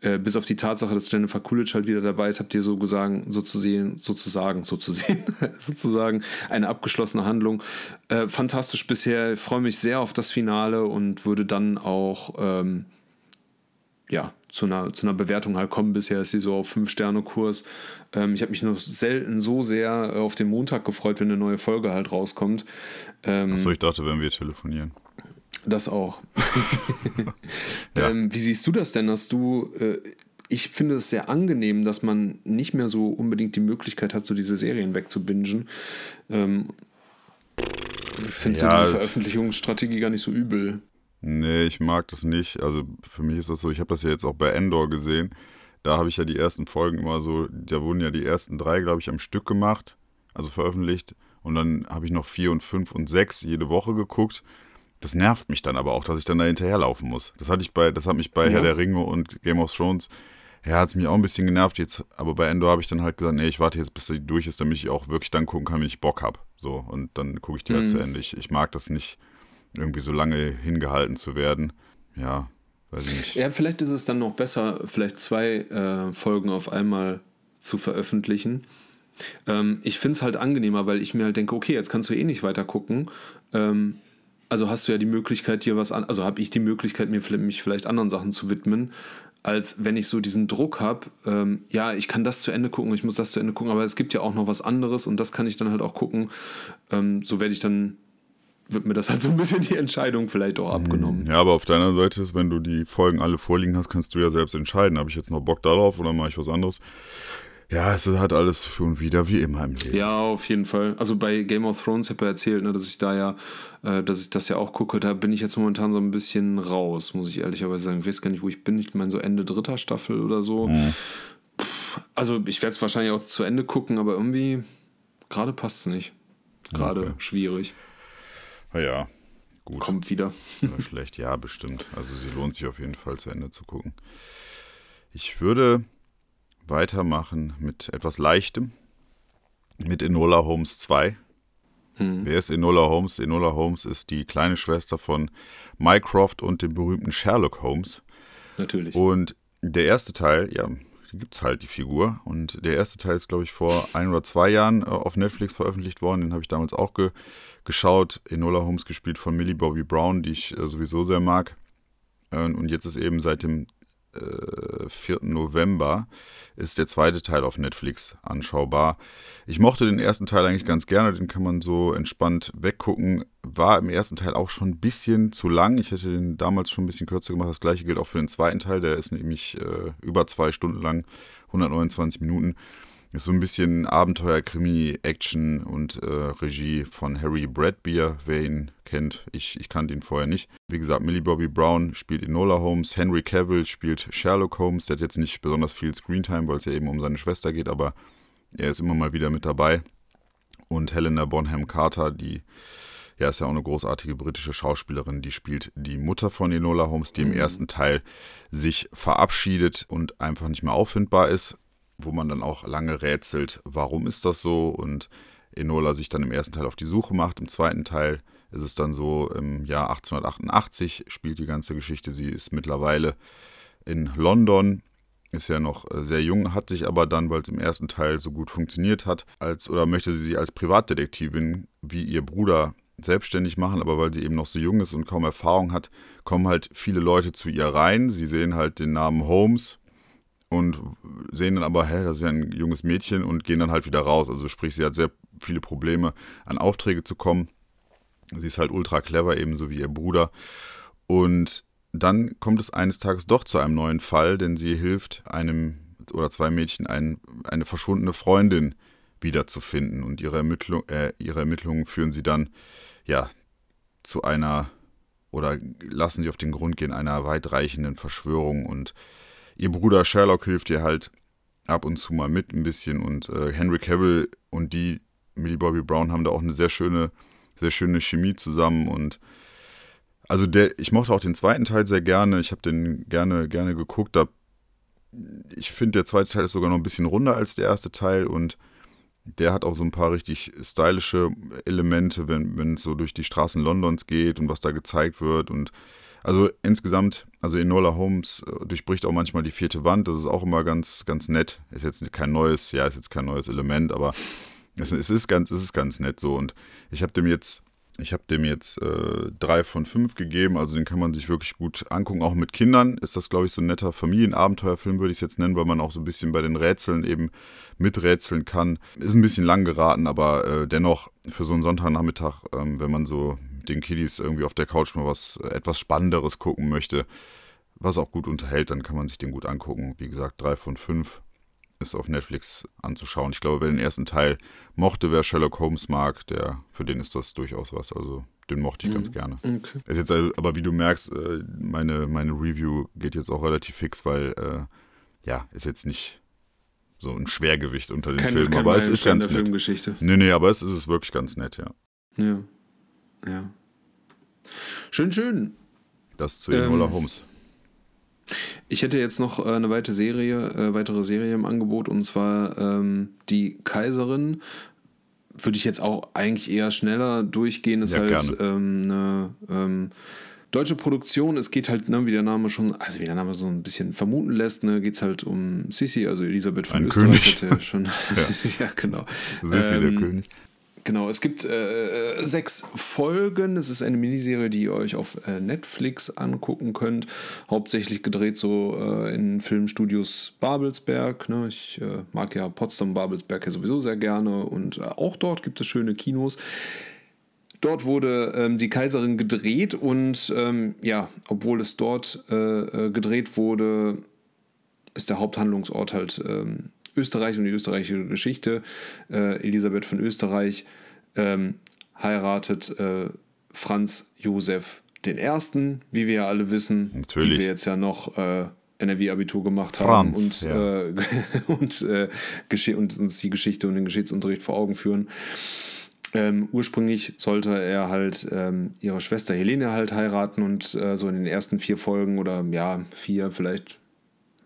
äh, bis auf die Tatsache, dass Jennifer Coolidge halt wieder dabei ist, habt ihr so gesagt, sozusagen, sozusagen, sozusagen, sozusagen eine abgeschlossene Handlung. Äh, fantastisch bisher, freue mich sehr auf das Finale und würde dann auch ähm, ja, zu einer, zu einer Bewertung halt kommen. Bisher ist sie so auf 5-Sterne-Kurs. Ähm, ich habe mich noch selten so sehr auf den Montag gefreut, wenn eine neue Folge halt rauskommt. Ähm, Achso, ich dachte, wenn wir telefonieren. Das auch. ja. ähm, wie siehst du das denn, dass du, äh, ich finde es sehr angenehm, dass man nicht mehr so unbedingt die Möglichkeit hat, so diese Serien wegzubingen. Ähm, ich finde ja, so diese Veröffentlichungsstrategie gar nicht so übel. Nee, ich mag das nicht. Also für mich ist das so, ich habe das ja jetzt auch bei Endor gesehen. Da habe ich ja die ersten Folgen immer so, da wurden ja die ersten drei, glaube ich, am Stück gemacht, also veröffentlicht. Und dann habe ich noch vier und fünf und sechs jede Woche geguckt. Das nervt mich dann aber auch, dass ich dann da hinterherlaufen muss. Das hatte ich bei, das hat mich bei ja. Herr der Ringe und Game of Thrones, ja, hat es mich auch ein bisschen genervt jetzt, aber bei Endor habe ich dann halt gesagt, nee, ich warte jetzt, bis die durch ist, damit ich auch wirklich dann gucken kann, wenn ich Bock habe. So, und dann gucke ich die mhm. halt zu Ende. Ich, ich mag das nicht, irgendwie so lange hingehalten zu werden. Ja, weiß ich nicht. Ja, vielleicht ist es dann noch besser, vielleicht zwei äh, Folgen auf einmal zu veröffentlichen. Ähm, ich finde es halt angenehmer, weil ich mir halt denke, okay, jetzt kannst du eh nicht weiter gucken. Ähm, also hast du ja die Möglichkeit, dir was an, also habe ich die Möglichkeit, mir mich vielleicht anderen Sachen zu widmen, als wenn ich so diesen Druck habe, ähm, ja, ich kann das zu Ende gucken, ich muss das zu Ende gucken, aber es gibt ja auch noch was anderes und das kann ich dann halt auch gucken. Ähm, so werde ich dann, wird mir das halt so ein bisschen die Entscheidung vielleicht auch abgenommen. Ja, aber auf deiner Seite ist, wenn du die Folgen alle vorliegen hast, kannst du ja selbst entscheiden, habe ich jetzt noch Bock darauf oder mache ich was anderes. Ja, es hat alles für und wieder wie immer im Leben. Ja, auf jeden Fall. Also bei Game of Thrones habe ich erzählt, ne, dass ich da ja, äh, dass ich das ja auch gucke. Da bin ich jetzt momentan so ein bisschen raus, muss ich ehrlicherweise sagen. Ich weiß gar nicht, wo ich bin. Ich meine, so Ende dritter Staffel oder so. Mhm. also ich werde es wahrscheinlich auch zu Ende gucken, aber irgendwie gerade passt es nicht. Gerade okay. schwierig. Naja, gut. Kommt wieder. Oder schlecht, ja, bestimmt. Also sie lohnt sich auf jeden Fall zu Ende zu gucken. Ich würde weitermachen mit etwas Leichtem. Mit Enola Holmes 2. Hm. Wer ist Enola Holmes? Enola Holmes ist die kleine Schwester von Mycroft und dem berühmten Sherlock Holmes. Natürlich. Und der erste Teil, ja, gibt es halt die Figur. Und der erste Teil ist, glaube ich, vor ein oder zwei Jahren äh, auf Netflix veröffentlicht worden. Den habe ich damals auch ge geschaut. Enola Holmes gespielt von Millie Bobby Brown, die ich äh, sowieso sehr mag. und jetzt ist eben seit dem 4. Äh, November ist der zweite Teil auf Netflix anschaubar. Ich mochte den ersten Teil eigentlich ganz gerne, den kann man so entspannt weggucken. War im ersten Teil auch schon ein bisschen zu lang. Ich hätte den damals schon ein bisschen kürzer gemacht. Das gleiche gilt auch für den zweiten Teil. Der ist nämlich äh, über zwei Stunden lang, 129 Minuten. Ist so ein bisschen Abenteuer, Krimi, Action und äh, Regie von Harry Bradbeer, wer ihn kennt. Ich, ich kannte ihn vorher nicht. Wie gesagt, Millie Bobby Brown spielt Enola Holmes, Henry Cavill spielt Sherlock Holmes. Der hat jetzt nicht besonders viel Screentime, weil es ja eben um seine Schwester geht, aber er ist immer mal wieder mit dabei. Und Helena Bonham Carter, die ja, ist ja auch eine großartige britische Schauspielerin, die spielt die Mutter von Enola Holmes, die im mhm. ersten Teil sich verabschiedet und einfach nicht mehr auffindbar ist wo man dann auch lange rätselt, warum ist das so und Enola sich dann im ersten Teil auf die Suche macht. Im zweiten Teil ist es dann so, im Jahr 1888 spielt die ganze Geschichte. Sie ist mittlerweile in London, ist ja noch äh, sehr jung, hat sich aber dann, weil es im ersten Teil so gut funktioniert hat, als oder möchte sie sich als Privatdetektivin wie ihr Bruder selbstständig machen, aber weil sie eben noch so jung ist und kaum Erfahrung hat, kommen halt viele Leute zu ihr rein. Sie sehen halt den Namen Holmes und sehen dann aber, hä, das ist ja ein junges Mädchen und gehen dann halt wieder raus. Also sprich, sie hat sehr viele Probleme, an Aufträge zu kommen. Sie ist halt ultra clever, ebenso wie ihr Bruder. Und dann kommt es eines Tages doch zu einem neuen Fall, denn sie hilft einem oder zwei Mädchen ein, eine verschwundene Freundin wiederzufinden. Und ihre, Ermittlung, äh, ihre Ermittlungen führen sie dann ja zu einer oder lassen sie auf den Grund gehen einer weitreichenden Verschwörung und ihr Bruder Sherlock hilft ihr halt ab und zu mal mit ein bisschen und äh, Henry Cavill und die Millie Bobby Brown haben da auch eine sehr schöne, sehr schöne Chemie zusammen und also der, ich mochte auch den zweiten Teil sehr gerne. Ich habe den gerne, gerne geguckt. Da, ich finde, der zweite Teil ist sogar noch ein bisschen runder als der erste Teil und der hat auch so ein paar richtig stylische Elemente, wenn, wenn es so durch die Straßen Londons geht und was da gezeigt wird und also insgesamt, also Enola Holmes äh, durchbricht auch manchmal die vierte Wand. Das ist auch immer ganz, ganz nett. Ist jetzt kein neues, ja, ist jetzt kein neues Element, aber es, es ist ganz, es ist ganz nett so. Und ich habe dem jetzt, ich habe dem jetzt äh, drei von fünf gegeben. Also den kann man sich wirklich gut angucken. Auch mit Kindern ist das, glaube ich, so ein netter Familienabenteuerfilm, würde ich es jetzt nennen, weil man auch so ein bisschen bei den Rätseln eben miträtseln kann. Ist ein bisschen lang geraten, aber äh, dennoch für so einen Sonntagnachmittag, ähm, wenn man so den Kiddies irgendwie auf der Couch mal was äh, etwas Spannenderes gucken möchte, was auch gut unterhält, dann kann man sich den gut angucken. Wie gesagt, drei von fünf ist auf Netflix anzuschauen. Ich glaube, wer den ersten Teil mochte, wer Sherlock Holmes mag, der für den ist das durchaus was. Also den mochte ich mhm. ganz gerne. Okay. Ist jetzt aber wie du merkst, äh, meine, meine Review geht jetzt auch relativ fix, weil äh, ja, ist jetzt nicht so ein Schwergewicht unter den Filmen, aber es ist ganz nett. Filmgeschichte. Nee, nee, aber es ist wirklich ganz nett, ja. Ja. Ja. Schön, schön. Das zu Enola ähm, Holmes. Ich hätte jetzt noch äh, eine weitere Serie, äh, weitere Serie im Angebot und zwar ähm, die Kaiserin. Würde ich jetzt auch eigentlich eher schneller durchgehen. Ist ja, halt ähm, eine ähm, deutsche Produktion. Es geht halt, ne, wie der Name schon, also wie der Name so ein bisschen vermuten lässt, ne, geht es halt um Sissi, also Elisabeth von Ein Österreich. König. Ja, schon, ja. ja, genau. Sissi, der ähm, König. Genau, es gibt äh, sechs Folgen. Es ist eine Miniserie, die ihr euch auf äh, Netflix angucken könnt. Hauptsächlich gedreht so äh, in Filmstudios Babelsberg. Ne? Ich äh, mag ja Potsdam, Babelsberg ja sowieso sehr gerne und äh, auch dort gibt es schöne Kinos. Dort wurde ähm, die Kaiserin gedreht und ähm, ja, obwohl es dort äh, gedreht wurde, ist der Haupthandlungsort halt ähm, Österreich und die österreichische Geschichte. Äh, Elisabeth von Österreich ähm, heiratet äh, Franz Josef den Ersten, wie wir ja alle wissen, Natürlich. die wir jetzt ja noch äh, NRW-Abitur gemacht haben Franz, und, ja. äh, und, äh, und, uns die Geschichte und den Geschichtsunterricht vor Augen führen. Ähm, ursprünglich sollte er halt ähm, ihre Schwester Helene halt heiraten und äh, so in den ersten vier Folgen oder ja, vier, vielleicht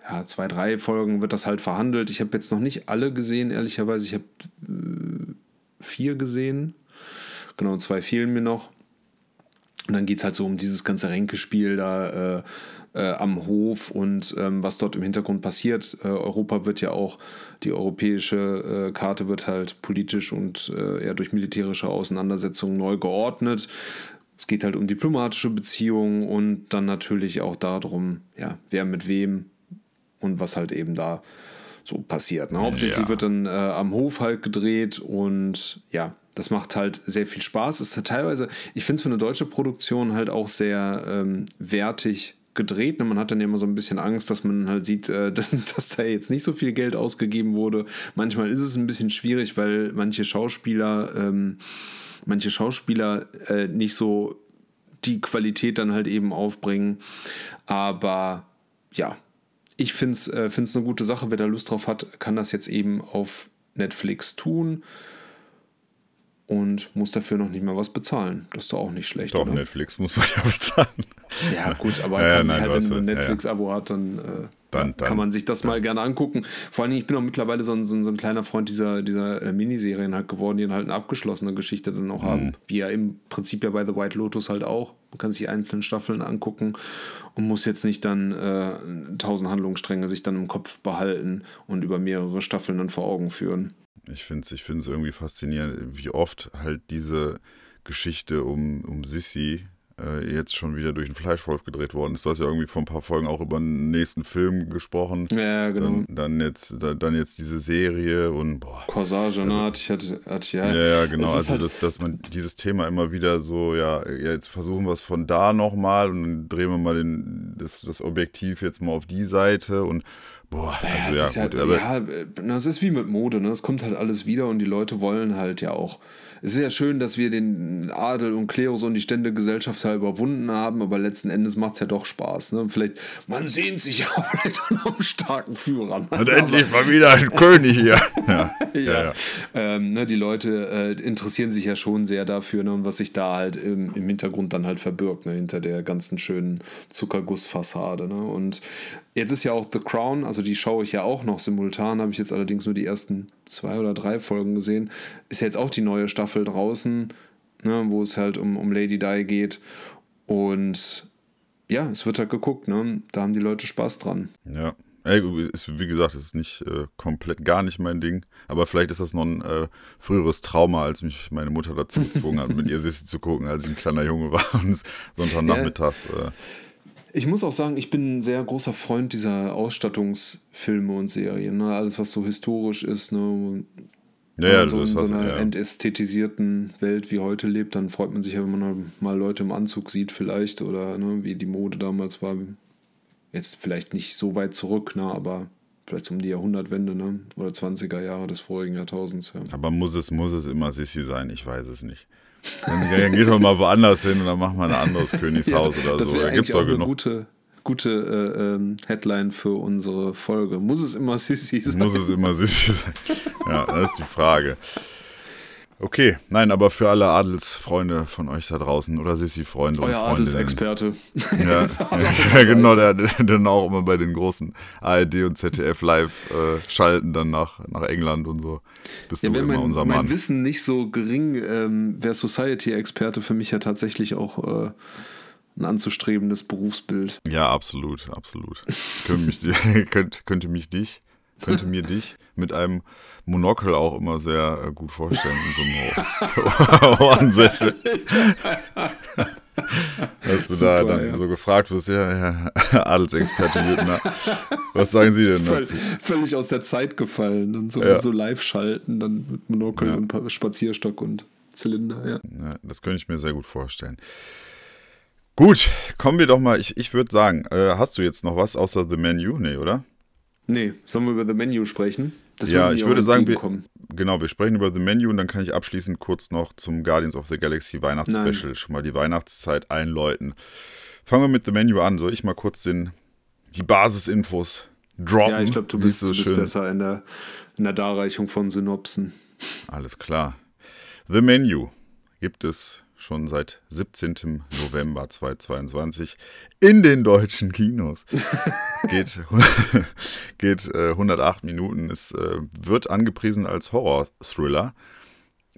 ja, zwei, drei Folgen wird das halt verhandelt. Ich habe jetzt noch nicht alle gesehen, ehrlicherweise. Ich habe äh, vier gesehen. Genau, zwei fehlen mir noch. Und dann geht es halt so um dieses ganze Ränkespiel da äh, äh, am Hof und ähm, was dort im Hintergrund passiert. Äh, Europa wird ja auch, die europäische äh, Karte wird halt politisch und äh, eher durch militärische Auseinandersetzungen neu geordnet. Es geht halt um diplomatische Beziehungen und dann natürlich auch darum, ja, wer mit wem und was halt eben da so passiert. Ne? Hauptsächlich ja. wird dann äh, am Hof halt gedreht und ja, das macht halt sehr viel Spaß. Es ist halt teilweise, ich finde es für eine deutsche Produktion halt auch sehr ähm, wertig gedreht. Ne? Man hat dann immer so ein bisschen Angst, dass man halt sieht, äh, dass, dass, da jetzt nicht so viel Geld ausgegeben wurde. Manchmal ist es ein bisschen schwierig, weil manche Schauspieler, ähm, manche Schauspieler äh, nicht so die Qualität dann halt eben aufbringen. Aber ja, ich finde es äh, eine gute Sache. Wer da Lust drauf hat, kann das jetzt eben auf Netflix tun und muss dafür noch nicht mal was bezahlen. Das ist doch auch nicht schlecht. Doch, oder? Netflix muss man ja bezahlen. Ja, gut, aber ja, nein, halt, wenn man ein Netflix-Abo hat, dann, äh, dann, dann, kann man sich das dann. mal gerne angucken. Vor allem, ich bin auch mittlerweile so ein, so ein, so ein kleiner Freund dieser, dieser äh, Miniserien halt geworden, die dann halt eine abgeschlossene Geschichte dann auch mhm. haben. Wie ja im Prinzip ja bei The White Lotus halt auch. Man kann sich die einzelnen Staffeln angucken und muss jetzt nicht dann äh, tausend Handlungsstränge sich dann im Kopf behalten und über mehrere Staffeln dann vor Augen führen. Ich finde es ich irgendwie faszinierend, wie oft halt diese Geschichte um, um Sissy äh, jetzt schon wieder durch den Fleischwolf gedreht worden ist. Du hast ja irgendwie vor ein paar Folgen auch über den nächsten Film gesprochen. Ja, genau. Dann, dann jetzt, dann jetzt diese Serie und boah. Corsage, ne, also, ne, hatte ich, hatte, hatte, ja. Ja, ja, genau. Also, halt das, dass man dieses Thema immer wieder so, ja, jetzt versuchen wir es von da nochmal und dann drehen wir mal den, das, das Objektiv jetzt mal auf die Seite und Boah, also ja, ja, gut, halt, ja, das ist wie mit Mode, ne? Es kommt halt alles wieder und die Leute wollen halt ja auch es ist ja schön, dass wir den Adel und Klerus und die Ständegesellschaft halt überwunden haben, aber letzten Endes macht es ja doch Spaß. Ne? Vielleicht, man sehnt sich ja vielleicht an einem starken Führer. Ne? Und endlich mal wieder ein König hier. Ja, ja. ja. Ähm, ne, die Leute äh, interessieren sich ja schon sehr dafür ne, und was sich da halt im, im Hintergrund dann halt verbirgt, ne, hinter der ganzen schönen Zuckergussfassade. Ne? Und jetzt ist ja auch The Crown, also die schaue ich ja auch noch simultan, habe ich jetzt allerdings nur die ersten zwei oder drei Folgen gesehen. Ist ja jetzt auch die neue Staffel draußen, ne, wo es halt um, um Lady Di geht. Und ja, es wird halt geguckt, ne? Da haben die Leute Spaß dran. Ja. Ey, ist, wie gesagt, ist nicht äh, komplett gar nicht mein Ding. Aber vielleicht ist das noch ein äh, früheres Trauma, als mich meine Mutter dazu gezwungen hat, mit ihr Sissi zu gucken, als ich ein kleiner Junge war und Sonntagnachmittags. Äh, ich muss auch sagen, ich bin ein sehr großer Freund dieser Ausstattungsfilme und Serien. Ne? Alles, was so historisch ist, ne? Ja, ja, so in so einer ja. entästhetisierten Welt wie heute lebt, dann freut man sich ja, wenn man mal Leute im Anzug sieht, vielleicht, oder ne, wie die Mode damals war. Jetzt vielleicht nicht so weit zurück, ne, aber vielleicht um die Jahrhundertwende, ne? Oder 20er Jahre des vorigen Jahrtausends. Ja. Aber muss es, muss es immer Sissi sein? Ich weiß es nicht. Dann geht man mal woanders hin und dann machen wir ein anderes Königshaus ja, oder so. Da gibt es auch genug. Gute, gute äh, ähm, Headline für unsere Folge. Muss es immer Sissi sein? Muss es immer Sissi sein? Ja, das ist die Frage. Okay, nein, aber für alle Adelsfreunde von euch da draußen oder Sissi-Freunde und Freundinnen. Adelsexperte. Ja, ja genau, der, der dann auch immer bei den großen ARD und ZDF live äh, schalten dann nach, nach England und so. Bist ja, du immer mein, unser Mann. mein Wissen nicht so gering ähm, wäre Society-Experte für mich ja tatsächlich auch äh, ein anzustrebendes Berufsbild. Ja, absolut, absolut. könnte, mich, könnte, könnte mich dich, könnte mir dich mit einem Monokel auch immer sehr äh, gut vorstellen in so einem Ohrensessel. Dass du Super, da dann ja. so gefragt wirst, ja, Herr Adelsexperte Jüttner, was sagen Sie denn dazu? Völlig aus der Zeit gefallen und so, ja. so live schalten, dann mit Monokel ja. und Spazierstock und Zylinder, ja. ja. Das könnte ich mir sehr gut vorstellen. Gut, kommen wir doch mal, ich, ich würde sagen, äh, hast du jetzt noch was außer The Menu? Nee, oder? Nee, sollen wir über The Menu sprechen? Das ja, ich würde sagen, wir, genau, wir sprechen über The Menu und dann kann ich abschließend kurz noch zum Guardians of the Galaxy Weihnachtsspecial schon mal die Weihnachtszeit einläuten. Fangen wir mit The Menu an. Soll ich mal kurz den, die Basisinfos droppen? Ja, ich glaube, du bist, so du bist besser in der, in der Darreichung von Synopsen. Alles klar. The Menu gibt es schon seit 17. November 2022 in den deutschen Kinos. geht geht äh, 108 Minuten. Es äh, wird angepriesen als Horror-Thriller.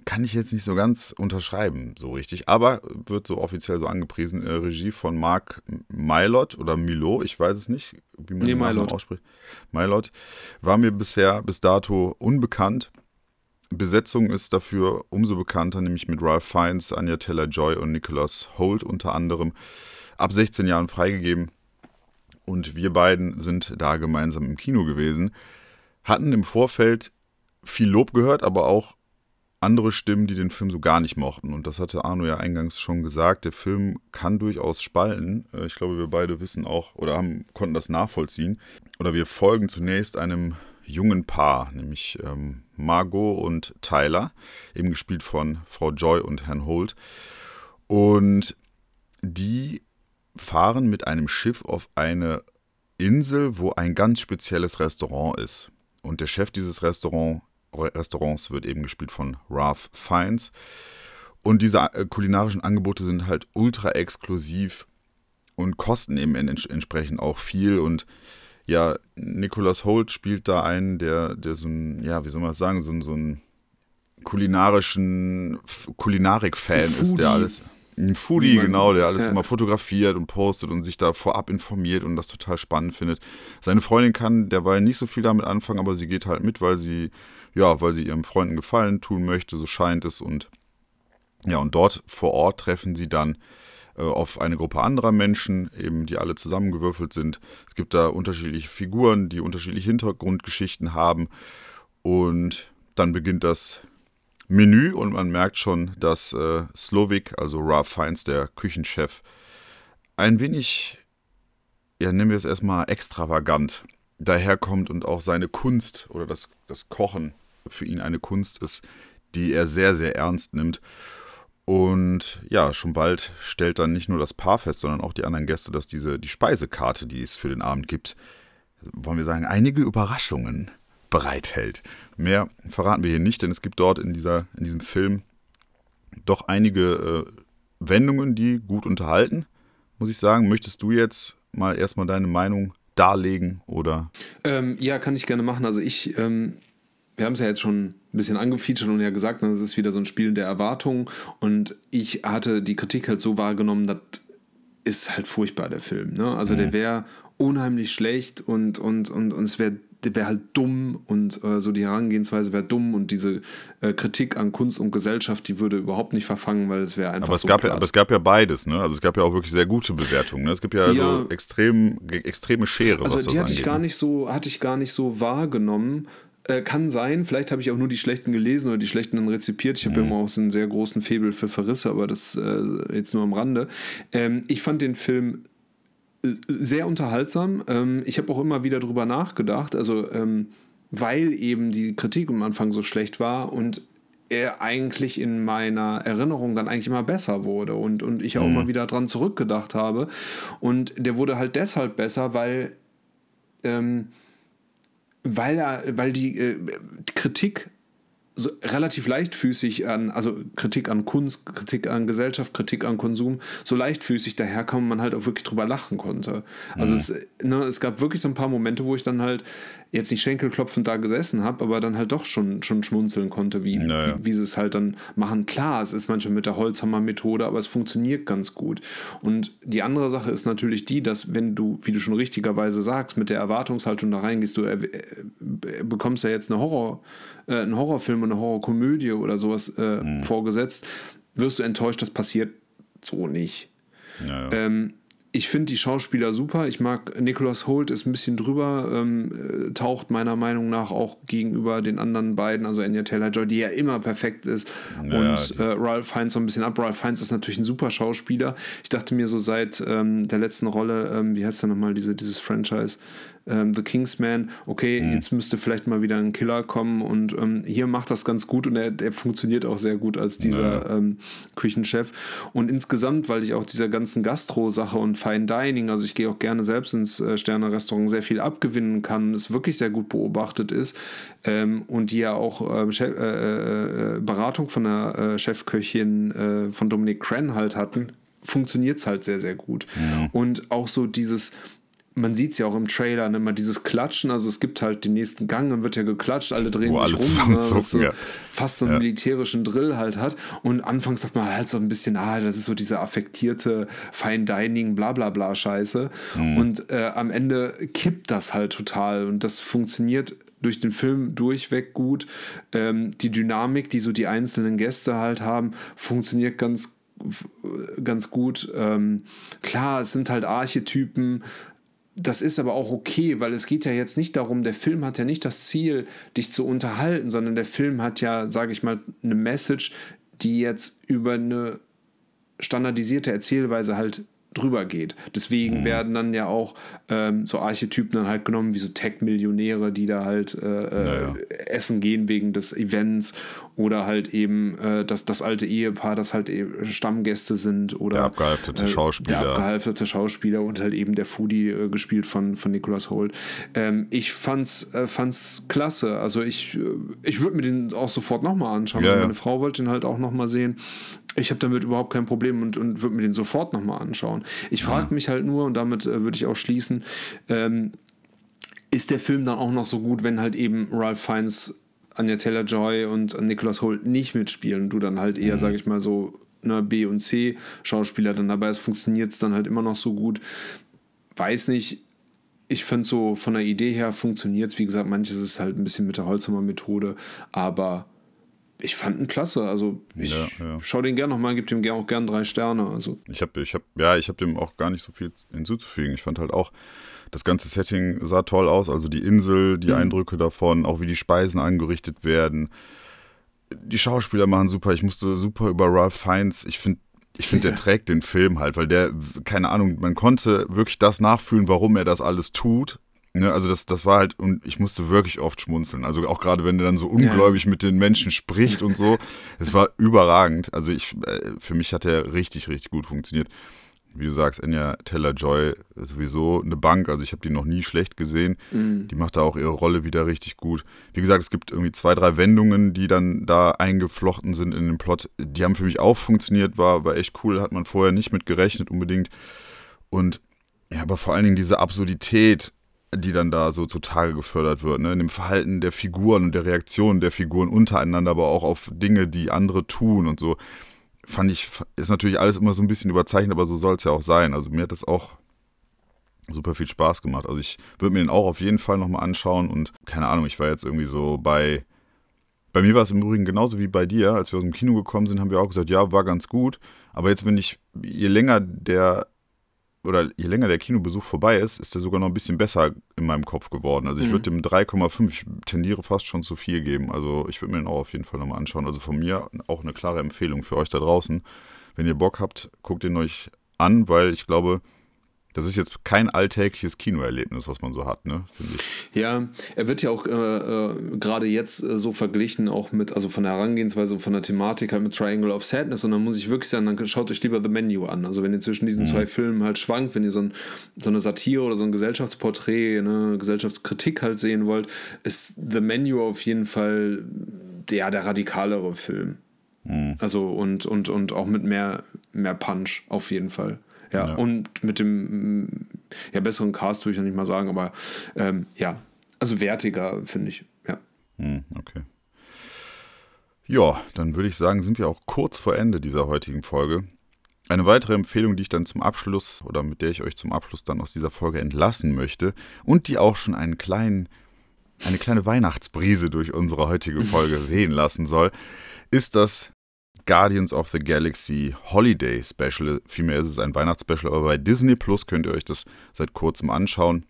kann ich jetzt nicht so ganz unterschreiben, so richtig. Aber wird so offiziell so angepriesen. Äh, Regie von Mark Mylot oder Milo, ich weiß es nicht, wie man nee, Mylot. ausspricht. Mylot war mir bisher bis dato unbekannt. Besetzung ist dafür umso bekannter, nämlich mit Ralph Fiennes, Anya Taylor-Joy und Nicholas Holt unter anderem. Ab 16 Jahren freigegeben. Und wir beiden sind da gemeinsam im Kino gewesen. Hatten im Vorfeld viel Lob gehört, aber auch andere Stimmen, die den Film so gar nicht mochten. Und das hatte Arno ja eingangs schon gesagt. Der Film kann durchaus spalten. Äh, ich glaube, wir beide wissen auch oder haben, konnten das nachvollziehen. Oder wir folgen zunächst einem jungen Paar, nämlich ähm, Margot und Tyler, eben gespielt von Frau Joy und Herrn Holt. Und die fahren mit einem Schiff auf eine Insel, wo ein ganz spezielles Restaurant ist. Und der Chef dieses Restaurant Restaurants wird eben gespielt von Ralph Fiennes. Und diese äh, kulinarischen Angebote sind halt ultra exklusiv und kosten eben entsprechend auch viel. Und ja, Nicholas Holt spielt da einen, der, der so ein, ja, wie soll man das sagen, so, so ein kulinarischen Kulinarik-Fan ist, der alles. Ein Foodie, genau, der alles ja. immer fotografiert und postet und sich da vorab informiert und das total spannend findet. Seine Freundin kann derweil nicht so viel damit anfangen, aber sie geht halt mit, weil sie ja, weil sie ihrem Freunden Gefallen tun möchte, so scheint es. Und ja, und dort vor Ort treffen sie dann auf eine Gruppe anderer Menschen, eben die alle zusammengewürfelt sind. Es gibt da unterschiedliche Figuren, die unterschiedliche Hintergrundgeschichten haben. Und dann beginnt das Menü und man merkt schon, dass äh, Slovik, also Ralph Fiennes, der Küchenchef, ein wenig, ja, nennen wir es erstmal extravagant daherkommt und auch seine Kunst oder das, das Kochen für ihn eine Kunst ist, die er sehr, sehr ernst nimmt. Und ja, schon bald stellt dann nicht nur das Paar fest, sondern auch die anderen Gäste, dass diese, die Speisekarte, die es für den Abend gibt, wollen wir sagen, einige Überraschungen bereithält. Mehr verraten wir hier nicht, denn es gibt dort in, dieser, in diesem Film doch einige äh, Wendungen, die gut unterhalten, muss ich sagen. Möchtest du jetzt mal erstmal deine Meinung darlegen oder? Ähm, ja, kann ich gerne machen. Also ich ähm, wir haben es ja jetzt schon ein bisschen angefeatured und ja gesagt, das ist wieder so ein Spiel der Erwartungen. Und ich hatte die Kritik halt so wahrgenommen, das ist halt furchtbar, der Film. Ne? Also mhm. der wäre unheimlich schlecht und, und, und, und es wäre wär halt dumm und äh, so die Herangehensweise wäre dumm und diese äh, Kritik an Kunst und Gesellschaft, die würde überhaupt nicht verfangen, weil es wäre einfach aber es so gab ja, Aber es gab ja beides, ne? Also es gab ja auch wirklich sehr gute Bewertungen. Ne? Es gibt ja, ja so extrem, extreme Schere. Also die hatte ich gar nicht so, hatte ich gar nicht so wahrgenommen. Äh, kann sein, vielleicht habe ich auch nur die schlechten gelesen oder die schlechten dann rezipiert. Ich habe mhm. immer auch so einen sehr großen Febel für Verrisse, aber das äh, jetzt nur am Rande. Ähm, ich fand den Film äh, sehr unterhaltsam. Ähm, ich habe auch immer wieder drüber nachgedacht, also ähm, weil eben die Kritik am Anfang so schlecht war und er eigentlich in meiner Erinnerung dann eigentlich immer besser wurde und, und ich auch mhm. immer wieder dran zurückgedacht habe. Und der wurde halt deshalb besser, weil ähm, weil, er, weil die äh, Kritik so relativ leichtfüßig an, also Kritik an Kunst, Kritik an Gesellschaft, Kritik an Konsum, so leichtfüßig daherkam, man halt auch wirklich drüber lachen konnte. Also mhm. es, ne, es gab wirklich so ein paar Momente, wo ich dann halt jetzt nicht schenkelklopfend da gesessen habe, aber dann halt doch schon, schon schmunzeln konnte, wie, naja. wie, wie, sie es halt dann machen. Klar, es ist manchmal mit der Holzhammer-Methode, aber es funktioniert ganz gut. Und die andere Sache ist natürlich die, dass wenn du, wie du schon richtigerweise sagst, mit der Erwartungshaltung da reingehst, du äh, bekommst ja jetzt eine Horror, äh, einen Horrorfilm und eine Horrorkomödie oder sowas äh, mhm. vorgesetzt, wirst du enttäuscht, das passiert so nicht. Naja. Ähm, ich finde die Schauspieler super. Ich mag Nicholas Holt ist ein bisschen drüber, ähm, äh, taucht meiner Meinung nach auch gegenüber den anderen beiden, also Anya Taylor Joy, die ja immer perfekt ist, naja, und äh, Ralph Fiennes so ein bisschen ab. Ralph Fiennes ist natürlich ein super Schauspieler. Ich dachte mir so seit ähm, der letzten Rolle, ähm, wie heißt der nochmal, diese, dieses Franchise? Ähm, The Kingsman, okay, mhm. jetzt müsste vielleicht mal wieder ein Killer kommen und ähm, hier macht das ganz gut und er, er funktioniert auch sehr gut als dieser ja. ähm, Küchenchef. Und insgesamt, weil ich auch dieser ganzen Gastro-Sache und Fine Dining, also ich gehe auch gerne selbst ins äh, Sterne-Restaurant, sehr viel abgewinnen kann, es wirklich sehr gut beobachtet ist ähm, und die ja auch ähm, äh, äh, äh, Beratung von der äh, Chefköchin äh, von Dominic Cran halt hatten, funktioniert es halt sehr, sehr gut. Ja. Und auch so dieses man sieht es ja auch im Trailer, ne, immer dieses Klatschen, also es gibt halt den nächsten Gang, dann wird ja geklatscht, alle drehen Wo sich alle rum, ne, so ja. fast so einen Ja. militärischen Drill halt hat. Und anfangs sagt man halt so ein bisschen, ah, das ist so diese affektierte Fine Dining, bla bla bla Scheiße. Mhm. Und äh, am Ende kippt das halt total und das funktioniert durch den Film durchweg gut. Ähm, die Dynamik, die so die einzelnen Gäste halt haben, funktioniert ganz ganz gut. Ähm, klar, es sind halt Archetypen. Das ist aber auch okay, weil es geht ja jetzt nicht darum, der Film hat ja nicht das Ziel, dich zu unterhalten, sondern der Film hat ja, sage ich mal, eine Message, die jetzt über eine standardisierte Erzählweise halt drüber geht. Deswegen werden dann ja auch ähm, so Archetypen dann halt genommen, wie so Tech-Millionäre, die da halt äh, Naja. äh, essen gehen wegen des Events oder halt eben äh, das, das alte Ehepaar, das halt eben Stammgäste sind oder Der abgehalfterte äh, Schauspieler. Der abgehalfterte Schauspieler und halt eben der Foodie äh, gespielt von, von Nicholas Holt. Ähm, ich fand's, äh, fand's klasse. Also ich, äh, ich würde mir den auch sofort nochmal anschauen. Ja, also ja. meine Frau wollte den halt auch nochmal sehen. Ich habe damit überhaupt kein Problem und, und würde mir den sofort nochmal anschauen. Ich frage mich halt nur, und damit äh, würde ich auch schließen, ähm, ist der Film dann auch noch so gut, wenn halt eben Ralph Fiennes, Anya Taylor-Joy und Nicholas Holt nicht mitspielen und du dann halt eher, sage ich mal, so ne, B- und C-Schauspieler dann dabei ist, funktioniert es dann halt immer noch so gut. Weiß nicht, ich finde so von der Idee her funktioniert es. Wie gesagt, manches ist halt ein bisschen mit der Holzhammer-Methode, aber ich fand ihn klasse. Also ich Ja, ja. schaue den gerne nochmal, gebe dem auch gern drei Sterne. Also Ich habe, ich hab, ja, ich habe dem auch gar nicht so viel hinzuzufügen. Ich fand halt auch, das ganze Setting sah toll aus. Also die Insel, die Eindrücke davon, auch wie die Speisen angerichtet werden. Die Schauspieler machen super. Ich musste super über Ralph Fiennes. Ich finde, ich finde, der trägt den Film halt, weil der, keine Ahnung, man konnte wirklich das nachfühlen, warum er das alles tut. Ne, also das, das war halt, und ich musste wirklich oft schmunzeln. Also auch gerade wenn er dann so ungläubig mit den Menschen spricht und so. Es war überragend. Also ich, äh, für mich hat er richtig, richtig gut funktioniert. Wie du sagst, Anya Taylor-Joy sowieso eine Bank. Also ich habe die noch nie schlecht gesehen. Die macht da auch ihre Rolle wieder richtig gut. Wie gesagt, es gibt irgendwie zwei, drei Wendungen, die dann da eingeflochten sind in den Plot. Die haben für mich auch funktioniert, war, war echt cool, hat man vorher nicht mit gerechnet unbedingt. Und ja, aber vor allen Dingen diese Absurdität, die dann da so zutage gefördert wird, ne? in dem Verhalten der Figuren und der Reaktionen der Figuren untereinander, aber auch auf Dinge, die andere tun und so, fand ich, ist natürlich alles immer so ein bisschen überzeichnet, aber so soll es ja auch sein. Also mir hat das auch super viel Spaß gemacht. Also ich würde mir den auch auf jeden Fall nochmal anschauen und keine Ahnung, ich war jetzt irgendwie so bei, bei mir war es im Übrigen genauso wie bei dir, als wir aus dem Kino gekommen sind, haben wir auch gesagt, ja, war ganz gut, aber jetzt, wenn ich, je länger der oder je länger der Kinobesuch vorbei ist, ist der sogar noch ein bisschen besser in meinem Kopf geworden. Also ich würde dem 3,5, ich tendiere fast schon zu 4 geben. Also ich würde mir den auch auf jeden Fall nochmal anschauen. Also von mir auch eine klare Empfehlung für euch da draußen. Wenn ihr Bock habt, guckt ihn euch an, weil ich glaube, das ist jetzt kein alltägliches Kinoerlebnis, was man so hat, ne? Finde ich. Ja, er wird ja auch äh, äh, gerade jetzt äh, so verglichen, auch mit, also von der Herangehensweise und von der Thematik halt mit Triangle of Sadness. Und dann muss ich wirklich sagen, dann schaut euch lieber The Menu an. Also wenn ihr zwischen diesen zwei Filmen halt schwankt, wenn ihr so, ein, so eine Satire oder so ein Gesellschaftsporträt, eine Gesellschaftskritik halt sehen wollt, ist The Menu auf jeden Fall ja, der radikalere Film. Also und, und, und auch mit mehr, mehr Punch auf jeden Fall. Ja, Ja. und mit dem ja, besseren Cast würde ich noch nicht mal sagen, aber ähm, ja, also wertiger, finde ich. Ja. Hm, okay. Ja, dann würde ich sagen, sind wir auch kurz vor Ende dieser heutigen Folge. Eine weitere Empfehlung, die ich dann zum Abschluss oder mit der ich euch zum Abschluss dann aus dieser Folge entlassen möchte und die auch schon einen kleinen, eine kleine Weihnachtsbrise durch unsere heutige Folge wehen lassen soll, ist das Guardians of the Galaxy Holiday Special. Vielmehr ist es ein Weihnachtsspecial, aber bei Disney Plus könnt ihr euch das seit kurzem anschauen.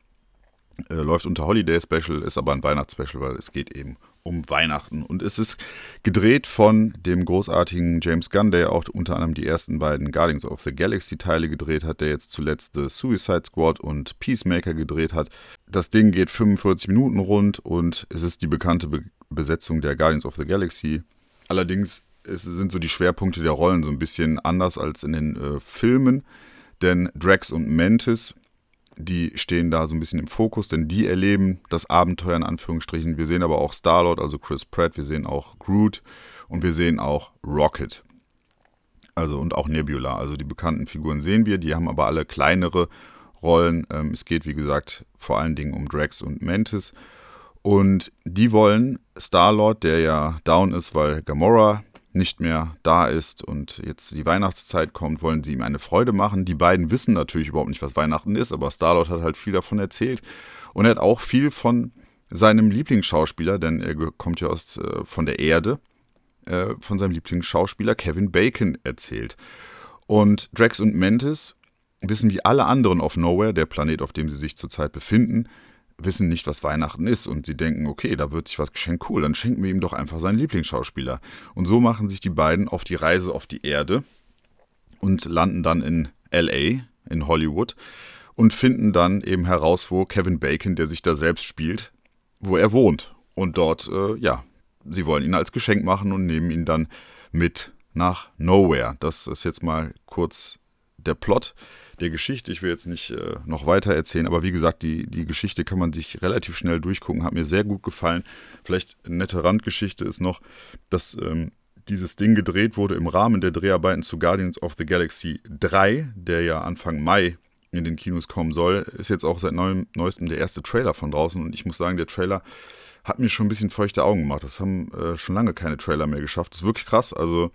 Äh, läuft unter Holiday Special, ist aber ein Weihnachtsspecial, weil es geht eben um Weihnachten. Und es ist gedreht von dem großartigen James Gunn, der auch unter anderem die ersten beiden Guardians of the Galaxy Teile gedreht hat, der jetzt zuletzt The Suicide Squad und Peacemaker gedreht hat. Das Ding geht 45 Minuten rund und es ist die bekannte Be Besetzung der Guardians of the Galaxy. Allerdings es sind so die Schwerpunkte der Rollen so ein bisschen anders als in den äh, Filmen, denn Drax und Mantis die stehen da so ein bisschen im Fokus, denn die erleben das Abenteuer in Anführungsstrichen. Wir sehen aber auch Star-Lord, also Chris Pratt, wir sehen auch Groot und wir sehen auch Rocket. Also und auch Nebula, also die bekannten Figuren sehen wir, die haben aber alle kleinere Rollen. Ähm, es geht, wie gesagt, vor allen Dingen um Drax und Mantis. Und die wollen Star-Lord, der ja down ist, weil Gamora nicht mehr da ist und jetzt die Weihnachtszeit kommt, wollen sie ihm eine Freude machen. Die beiden wissen natürlich überhaupt nicht, was Weihnachten ist, aber Star-Lord hat halt viel davon erzählt. Und er hat auch viel von seinem Lieblingsschauspieler, denn er kommt ja aus, äh, von der Erde, äh, von seinem Lieblingsschauspieler Kevin Bacon erzählt. Und Drax und Mantis wissen wie alle anderen auf Nowhere, der Planet, auf dem sie sich zurzeit befinden, wissen nicht, was Weihnachten ist und sie denken, okay, da wird sich was geschenkt, cool, dann schenken wir ihm doch einfach seinen Lieblingsschauspieler. Und so machen sich die beiden auf die Reise auf die Erde und landen dann in LA, in Hollywood und finden dann eben heraus, wo Kevin Bacon, der sich da selbst spielt, wo er wohnt. Und dort, äh, ja, sie wollen ihn als Geschenk machen und nehmen ihn dann mit nach Nowhere. Das ist jetzt mal kurz der Plot der Geschichte. Ich will jetzt nicht äh, noch weiter erzählen, aber wie gesagt, die, die Geschichte kann man sich relativ schnell durchgucken, hat mir sehr gut gefallen. Vielleicht eine nette Randgeschichte ist noch, dass ähm, dieses Ding gedreht wurde im Rahmen der Dreharbeiten zu Guardians of the Galaxy 3, der ja Anfang Mai in den Kinos kommen soll. Ist jetzt auch seit neuem, neuestem der erste Trailer von draußen und ich muss sagen, der Trailer hat mir schon ein bisschen feuchte Augen gemacht. Das haben äh, schon lange keine Trailer mehr geschafft. Das ist wirklich krass. Also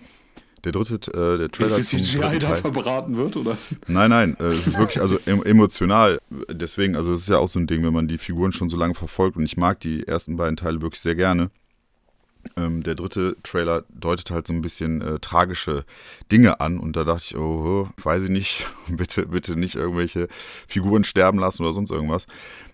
der dritte, äh, der Trailer. Wie viel CGI da verbraten wird, oder? Nein, nein, äh, es ist wirklich also emotional. Deswegen, also es ist ja auch so ein Ding, wenn man die Figuren schon so lange verfolgt und ich mag die ersten beiden Teile wirklich sehr gerne. Ähm, der dritte Trailer deutet halt so ein bisschen äh, tragische Dinge an und da dachte ich, oh, weiß ich nicht, bitte, bitte nicht irgendwelche Figuren sterben lassen oder sonst irgendwas.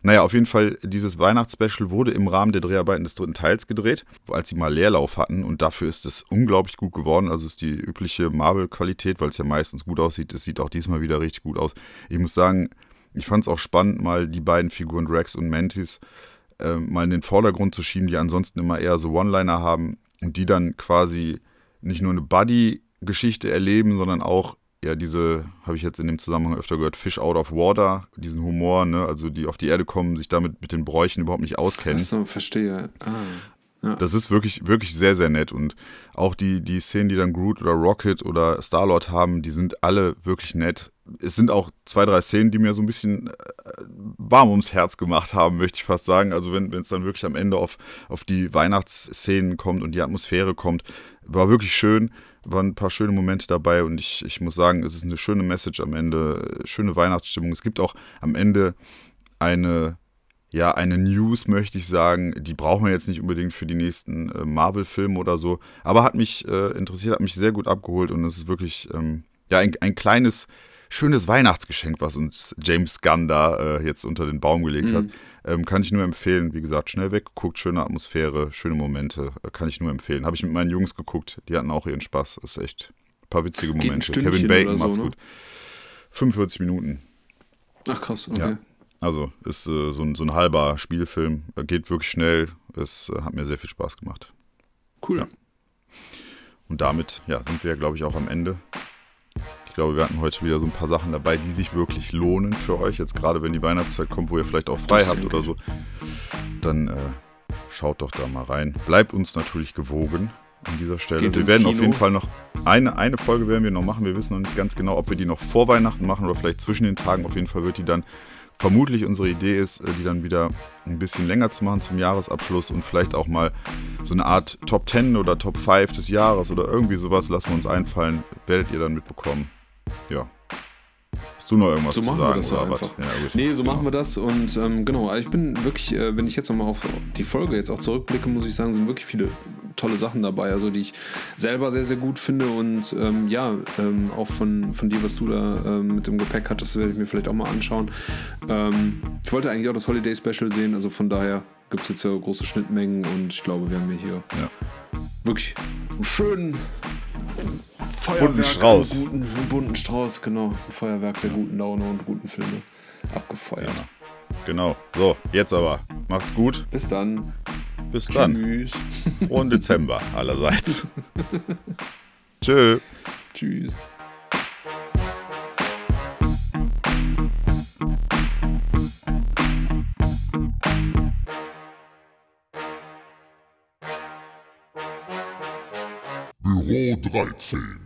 Naja, auf jeden Fall, dieses Weihnachtsspecial wurde im Rahmen der Dreharbeiten des dritten Teils gedreht, als sie mal Leerlauf hatten und dafür ist es unglaublich gut geworden. Also ist die übliche Marvel-Qualität, weil es ja meistens gut aussieht. Es sieht auch diesmal wieder richtig gut aus. Ich muss sagen, ich fand es auch spannend, mal die beiden Figuren Drax und Mantis äh, mal in den Vordergrund zu schieben, die ansonsten immer eher so One-Liner haben und die dann quasi nicht nur eine Buddy-Geschichte erleben, sondern auch, ja, diese, habe ich jetzt in dem Zusammenhang öfter gehört, Fish out of water, diesen Humor, ne, also die auf die Erde kommen, sich damit mit den Bräuchen überhaupt nicht auskennen. Achso, verstehe. Ah. Ja. Das ist wirklich, wirklich sehr, sehr nett. Und auch die, die Szenen, die dann Groot oder Rocket oder Star-Lord haben, die sind alle wirklich nett. Es sind auch zwei, drei Szenen, die mir so ein bisschen äh, warm ums Herz gemacht haben, möchte ich fast sagen. Also wenn es dann wirklich am Ende auf, auf die Weihnachtsszenen kommt und die Atmosphäre kommt, war wirklich schön. Waren ein paar schöne Momente dabei und ich, ich muss sagen, es ist eine schöne Message am Ende, schöne Weihnachtsstimmung. Es gibt auch am Ende eine ja, eine News, möchte ich sagen. Die brauchen wir jetzt nicht unbedingt für die nächsten äh, Marvel-Filme oder so. Aber hat mich äh, interessiert, hat mich sehr gut abgeholt und es ist wirklich ähm, ja, ein, ein kleines, schönes Weihnachtsgeschenk, was uns James Gunn da äh, jetzt unter den Baum gelegt mhm. hat. Ähm, kann ich nur empfehlen. Wie gesagt, schnell weggeguckt, schöne Atmosphäre, schöne Momente. Äh, kann ich nur empfehlen. Habe ich mit meinen Jungs geguckt. Die hatten auch ihren Spaß. Das ist echt ein paar witzige Momente. Kevin Bacon so, macht's ne? gut. 45 Minuten. Ach krass, okay. Ja. Also ist äh, so, ein, so ein halber Spielfilm, geht wirklich schnell. Es äh, hat mir sehr viel Spaß gemacht. Cool. Ja. Und damit ja, sind wir, glaube ich, auch am Ende. Ich glaube, wir hatten heute wieder so ein paar Sachen dabei, die sich wirklich lohnen für euch. Jetzt gerade, wenn die Weihnachtszeit kommt, wo ihr vielleicht auch frei habt oder so, dann äh, schaut doch da mal rein. Bleibt uns natürlich gewogen an dieser Stelle. Geht wir werden Kino. auf jeden Fall noch eine, eine Folge werden wir noch machen. Wir wissen noch nicht ganz genau, ob wir die noch vor Weihnachten machen oder vielleicht zwischen den Tagen. Auf jeden Fall wird die dann vermutlich unsere Idee ist, äh, die dann wieder ein bisschen länger zu machen zum Jahresabschluss und vielleicht auch mal so eine Art Top 10 oder Top 5 des Jahres oder irgendwie sowas lassen wir uns einfallen. Werdet ihr dann mitbekommen. Ja. Du noch irgendwas so zu sagen? Wir das so einfach. Ja, nee, so genau. machen wir das. Und ähm, genau, also ich bin wirklich, äh, wenn ich jetzt nochmal auf die Folge jetzt auch zurückblicke, muss ich sagen, sind wirklich viele tolle Sachen dabei, also die ich selber sehr, sehr gut finde. Und ähm, ja, ähm, auch von, von dir, was du da ähm, mit dem Gepäck hattest, werde ich mir vielleicht auch mal anschauen. Ähm, ich wollte eigentlich auch das Holiday Special sehen, also von daher gibt es jetzt ja große Schnittmengen und ich glaube, wir haben hier ja. wirklich einen schönen Feuerwerk bunten Strauß. Guten, bunten Strauß, genau. Ein Feuerwerk der guten Laune und guten Filme abgefeuert. Ja. Genau. So, jetzt aber. Macht's gut. Bis dann. Bis dann. Tschüss. Frohen Dezember allerseits. Tschö. Tschüss. Büro 13